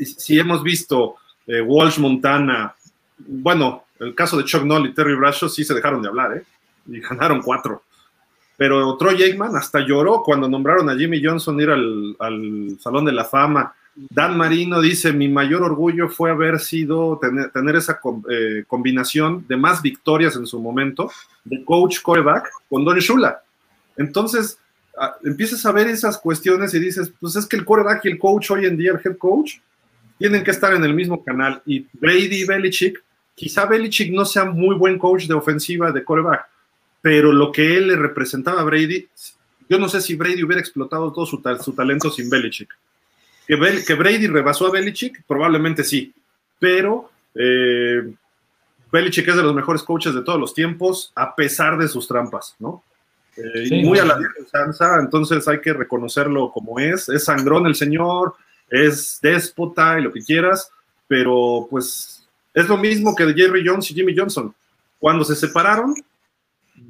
Si hemos visto eh, Walsh Montana. Bueno, el caso de Chuck Noll y Terry Bradshaw sí se dejaron de hablar, ¿eh? Y ganaron cuatro. Pero Troy Aikman hasta lloró cuando nombraron a Jimmy Johnson ir al, Salón de la Fama. Dan Marino dice, mi mayor orgullo fue haber sido, tener, esa eh, combinación de más victorias en su momento, de coach coreback con Don Shula. Entonces, empiezas a ver esas cuestiones y dices, pues es que el coreback y el coach hoy en día, el head coach, tienen que estar en el mismo canal. Y Brady y Belichick, quizá Belichick no sea muy buen coach de ofensiva de coreback, pero lo que él le representaba a Brady, yo no sé si Brady hubiera explotado todo su, talento sin Belichick. Que, Brady rebasó a Belichick, probablemente sí, pero eh, Belichick es de los mejores coaches de todos los tiempos, a pesar de sus trampas, ¿no? Eh, muy a la vieja entonces hay que reconocerlo como es. Es sangrón el señor, es déspota y lo que quieras, pero pues es lo mismo que de Jerry Jones y Jimmy Johnson. Cuando se separaron,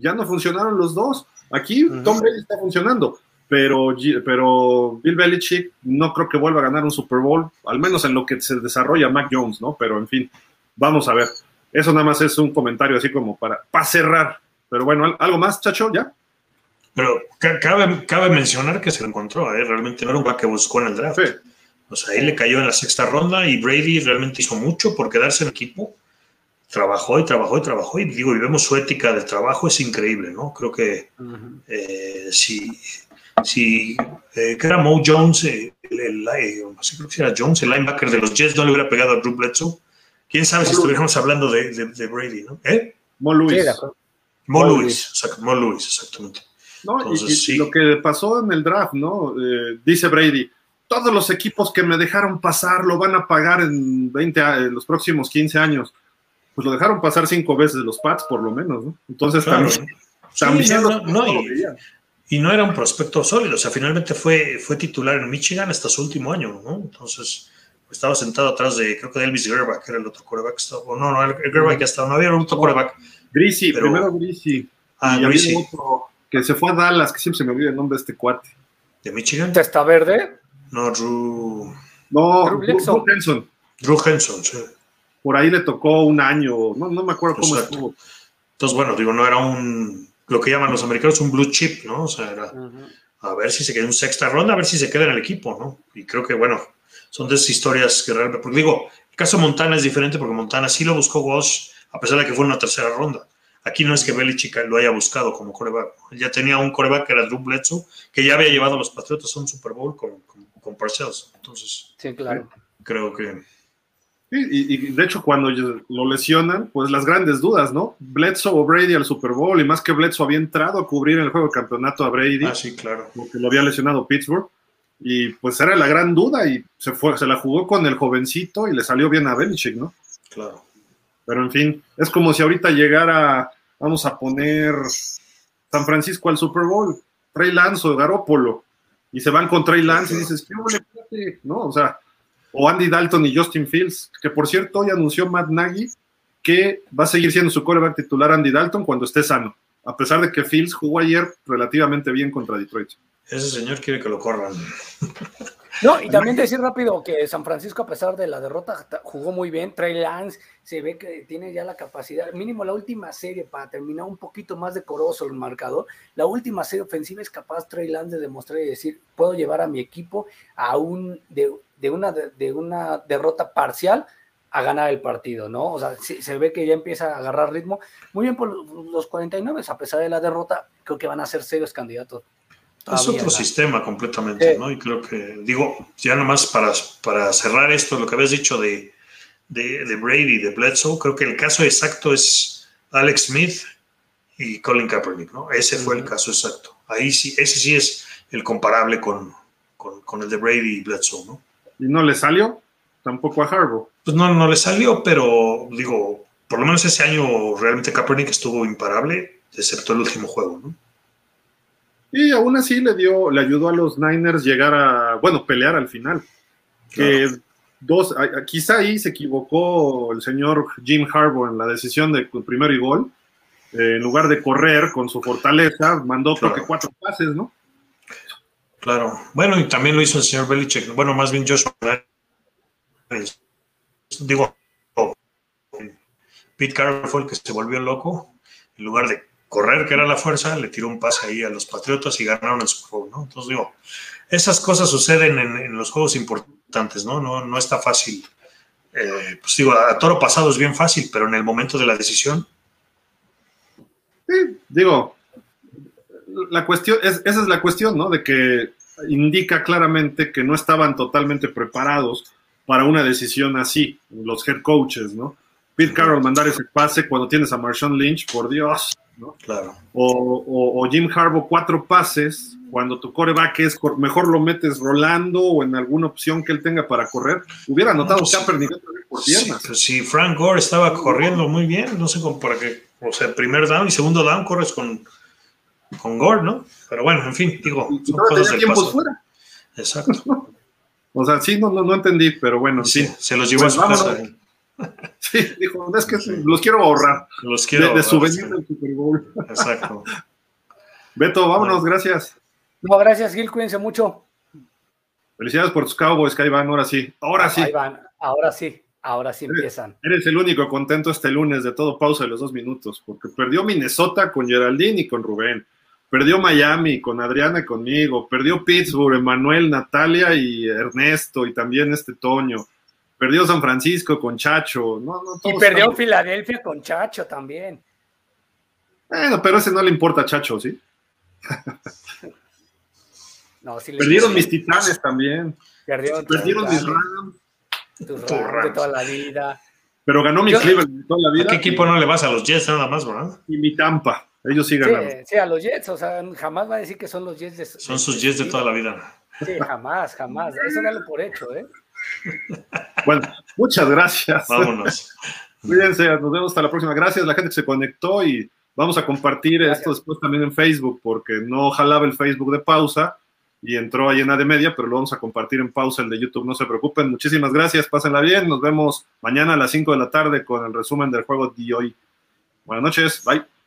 ya no funcionaron los dos. Aquí Tom Brady está funcionando, pero, pero Bill Belichick no creo que vuelva a ganar un Super Bowl, al menos en lo que se desarrolla Mac Jones, ¿no? Pero en fin, vamos a ver. Eso nada más es un comentario así como para, para cerrar. Pero bueno, ¿algo más, Chacho? ¿Ya? Pero cabe, cabe mencionar que se lo encontró, ¿eh? realmente no era un que buscó en el draft. O sea, ahí le cayó en la sexta ronda y Brady realmente hizo mucho por quedarse en el equipo. Trabajó y trabajó y trabajó. Y digo, y vemos su ética de trabajo, es increíble, ¿no? Creo que eh, si, si eh, que era Mo Jones, eh, el, no sé, creo que era Jones, el linebacker de los Jets, no le hubiera pegado a Drew Bledsoe. Quién sabe si estuviéramos hablando de, de, Brady, ¿no? ¿Eh? Mo Lewis. Mo, Lewis, Mo Lewis, exactamente. No, y, lo que pasó en el draft, ¿no? dice Brady, todos los equipos que me dejaron pasar lo van a pagar en 20 en los próximos 15 años. Pues lo dejaron pasar cinco veces los Pats, por lo menos, ¿no? Entonces también, y, no era un prospecto sólido, o sea, finalmente fue, fue titular en Michigan hasta su último año, ¿no? Entonces, estaba sentado atrás de, creo que de Elvis Gerback, que era el otro coreback que estaba, no, no, el, Gerback ya estaba, no había otro coreback. Grisi, primero Grisi. Ah, y Había otro que se fue a Dallas, que siempre se me olvida el nombre de este cuate. ¿De Michigan? ¿Está verde? No, Drew. No, Drew, Henson. Drew Henson, sí. Por ahí le tocó un año, no, no me acuerdo cómo estuvo. Entonces, bueno, digo, no era un, lo que llaman los americanos un blue chip, ¿no? O sea, era a ver si se queda en sexta ronda, a ver si se queda en el equipo, ¿no? Y creo que, bueno, son de esas historias que realmente, porque digo, el caso de Montana es diferente porque Montana sí lo buscó Walsh, a pesar de que fue en una tercera ronda. Aquí no es que Belichick lo haya buscado como coreback. Ya tenía un coreback que era Drew Bledsoe, que ya había llevado a los Patriotas a un Super Bowl con, con Parcells. Entonces, sí, claro. creo que. Y, de hecho, cuando lo lesionan, pues las grandes dudas, ¿no? Bledsoe o Brady al Super Bowl, y más que Bledsoe había entrado a cubrir el juego de campeonato a Brady. Ah, sí, claro. Porque lo había lesionado Pittsburgh. y pues era la gran duda y se fue, se la jugó con el jovencito y le salió bien a Belichick, ¿no? Claro. Pero en fin, es como si ahorita llegara, vamos a poner San Francisco al Super Bowl, Trey Lance o Garópolo, y se van con Trey Lance y dices, ¿qué ¿No? O sea, o Andy Dalton y Justin Fields, que por cierto hoy anunció Matt Nagy que va a seguir siendo su coreback titular Andy Dalton cuando esté sano, a pesar de que Fields jugó ayer relativamente bien contra Detroit. Ese señor quiere que lo corran. [LAUGHS] No, y también decir rápido que San Francisco, a pesar de la derrota, jugó muy bien. Trey Lance se ve que tiene ya la capacidad, mínimo la última serie, para terminar un poquito más decoroso el marcador. La última serie ofensiva es capaz Trey Lance de demostrar y decir: puedo llevar a mi equipo a un, de, una, de una derrota parcial a ganar el partido, ¿no? O sea, se ve que ya empieza a agarrar ritmo. Muy bien por los 49, a pesar de la derrota, creo que van a ser serios candidatos es otro sistema completamente, ¿no? Y creo que, digo, ya nomás para, para cerrar esto, lo que habías dicho de, de, Brady, de Bledsoe, creo que el caso exacto es Alex Smith y Colin Kaepernick, ¿no? Ese fue el caso exacto. Ahí sí, ese sí es el comparable con, con, el de Brady y Bledsoe, ¿no? ¿Y no le salió? Tampoco a Harbaugh. Pues no, no le salió, pero digo, por lo menos ese año realmente Kaepernick estuvo imparable, excepto el último juego, ¿no? Y aún así le dio, le ayudó a los Niners llegar a, bueno, pelear al final. Dos, quizá ahí se equivocó el señor Jim Harbaugh en la decisión de primero y gol. Eh, en lugar de correr con su fortaleza, mandó creo que cuatro pases, ¿no? Claro. Bueno, y también lo hizo el señor Belichick. Bueno, más bien Josh Digo, Pete Carroll fue el que se volvió loco. En lugar de correr, que era la fuerza, le tiró un pase ahí a los Patriotas y ganaron el Super Bowl, ¿no? Entonces digo, esas cosas suceden en, los juegos importantes, ¿no? No, no está fácil. Eh, pues digo, a toro pasado es bien fácil, pero en el momento de la decisión. Sí, digo, la cuestión, esa es la cuestión, ¿no? De que indica claramente que no estaban totalmente preparados para una decisión así, los head coaches, ¿no? Pete Carroll mandar ese pase cuando tienes a Marshawn Lynch, por Dios, Claro. O, Jim Harbaugh cuatro pases, cuando tu coreback es mejor lo metes rolando o en alguna opción que él tenga para correr, hubiera notado que pues, por piernas. Si Frank Gore estaba corriendo muy bien, no sé cómo para qué, o sea, primer down y segundo down corres con, con Gore, ¿no? Pero bueno, en fin, digo, son cosas del paso. fuera. Exacto. [LAUGHS] o sea, sí, no, no, entendí, pero bueno, sí. Se los llevó a su pues casa. [LAUGHS] Sí, dijo, es que los quiero ahorrar. Los quiero de, su venida del Super Bowl. [LAUGHS] Exacto. Beto, vámonos, gracias. No, gracias, Gil, cuídense mucho. Felicidades por tus Cowboys, que ahí van, ahora sí. Ahora sí. Ahí van, ahora sí, ahora sí empiezan. Eres el único contento este lunes de todo pausa de los dos minutos, porque perdió Minnesota con Geraldine y con Rubén. Perdió Miami con Adriana y conmigo. Perdió Pittsburgh, Emanuel, Natalia y Ernesto y también este Toño Perdió San Francisco con Chacho. y perdió Filadelfia con Chacho también. Bueno, pero ese no le importa a Chacho, ¿sí? [LAUGHS] no, Perdieron mis titanes también. Perdieron, mis Rams. Tus Rams de toda la vida. Pero ganó mi Cleveland de toda la vida. ¿A qué equipo no le vas a los Jets nada más, verdad? Y mi Tampa. Ellos sí ganaron. Sí, a los Jets. O sea, jamás va a decir que son los Jets de. Son sus Jets de toda la vida. Sí, jamás, jamás. Eso dalo por hecho, ¿eh? [LAUGHS] Bueno, muchas gracias. Vámonos. [LAUGHS] Cuídense, nos vemos hasta la próxima. Gracias a la gente que se conectó y vamos a compartir esto después también en Facebook porque no jalaba el Facebook de pausa y entró ahí en de media, pero lo vamos a compartir en pausa el de YouTube, no se preocupen. Muchísimas gracias, pásenla bien. Nos vemos mañana a las 5 de la tarde con el resumen del juego de hoy. Buenas noches, bye.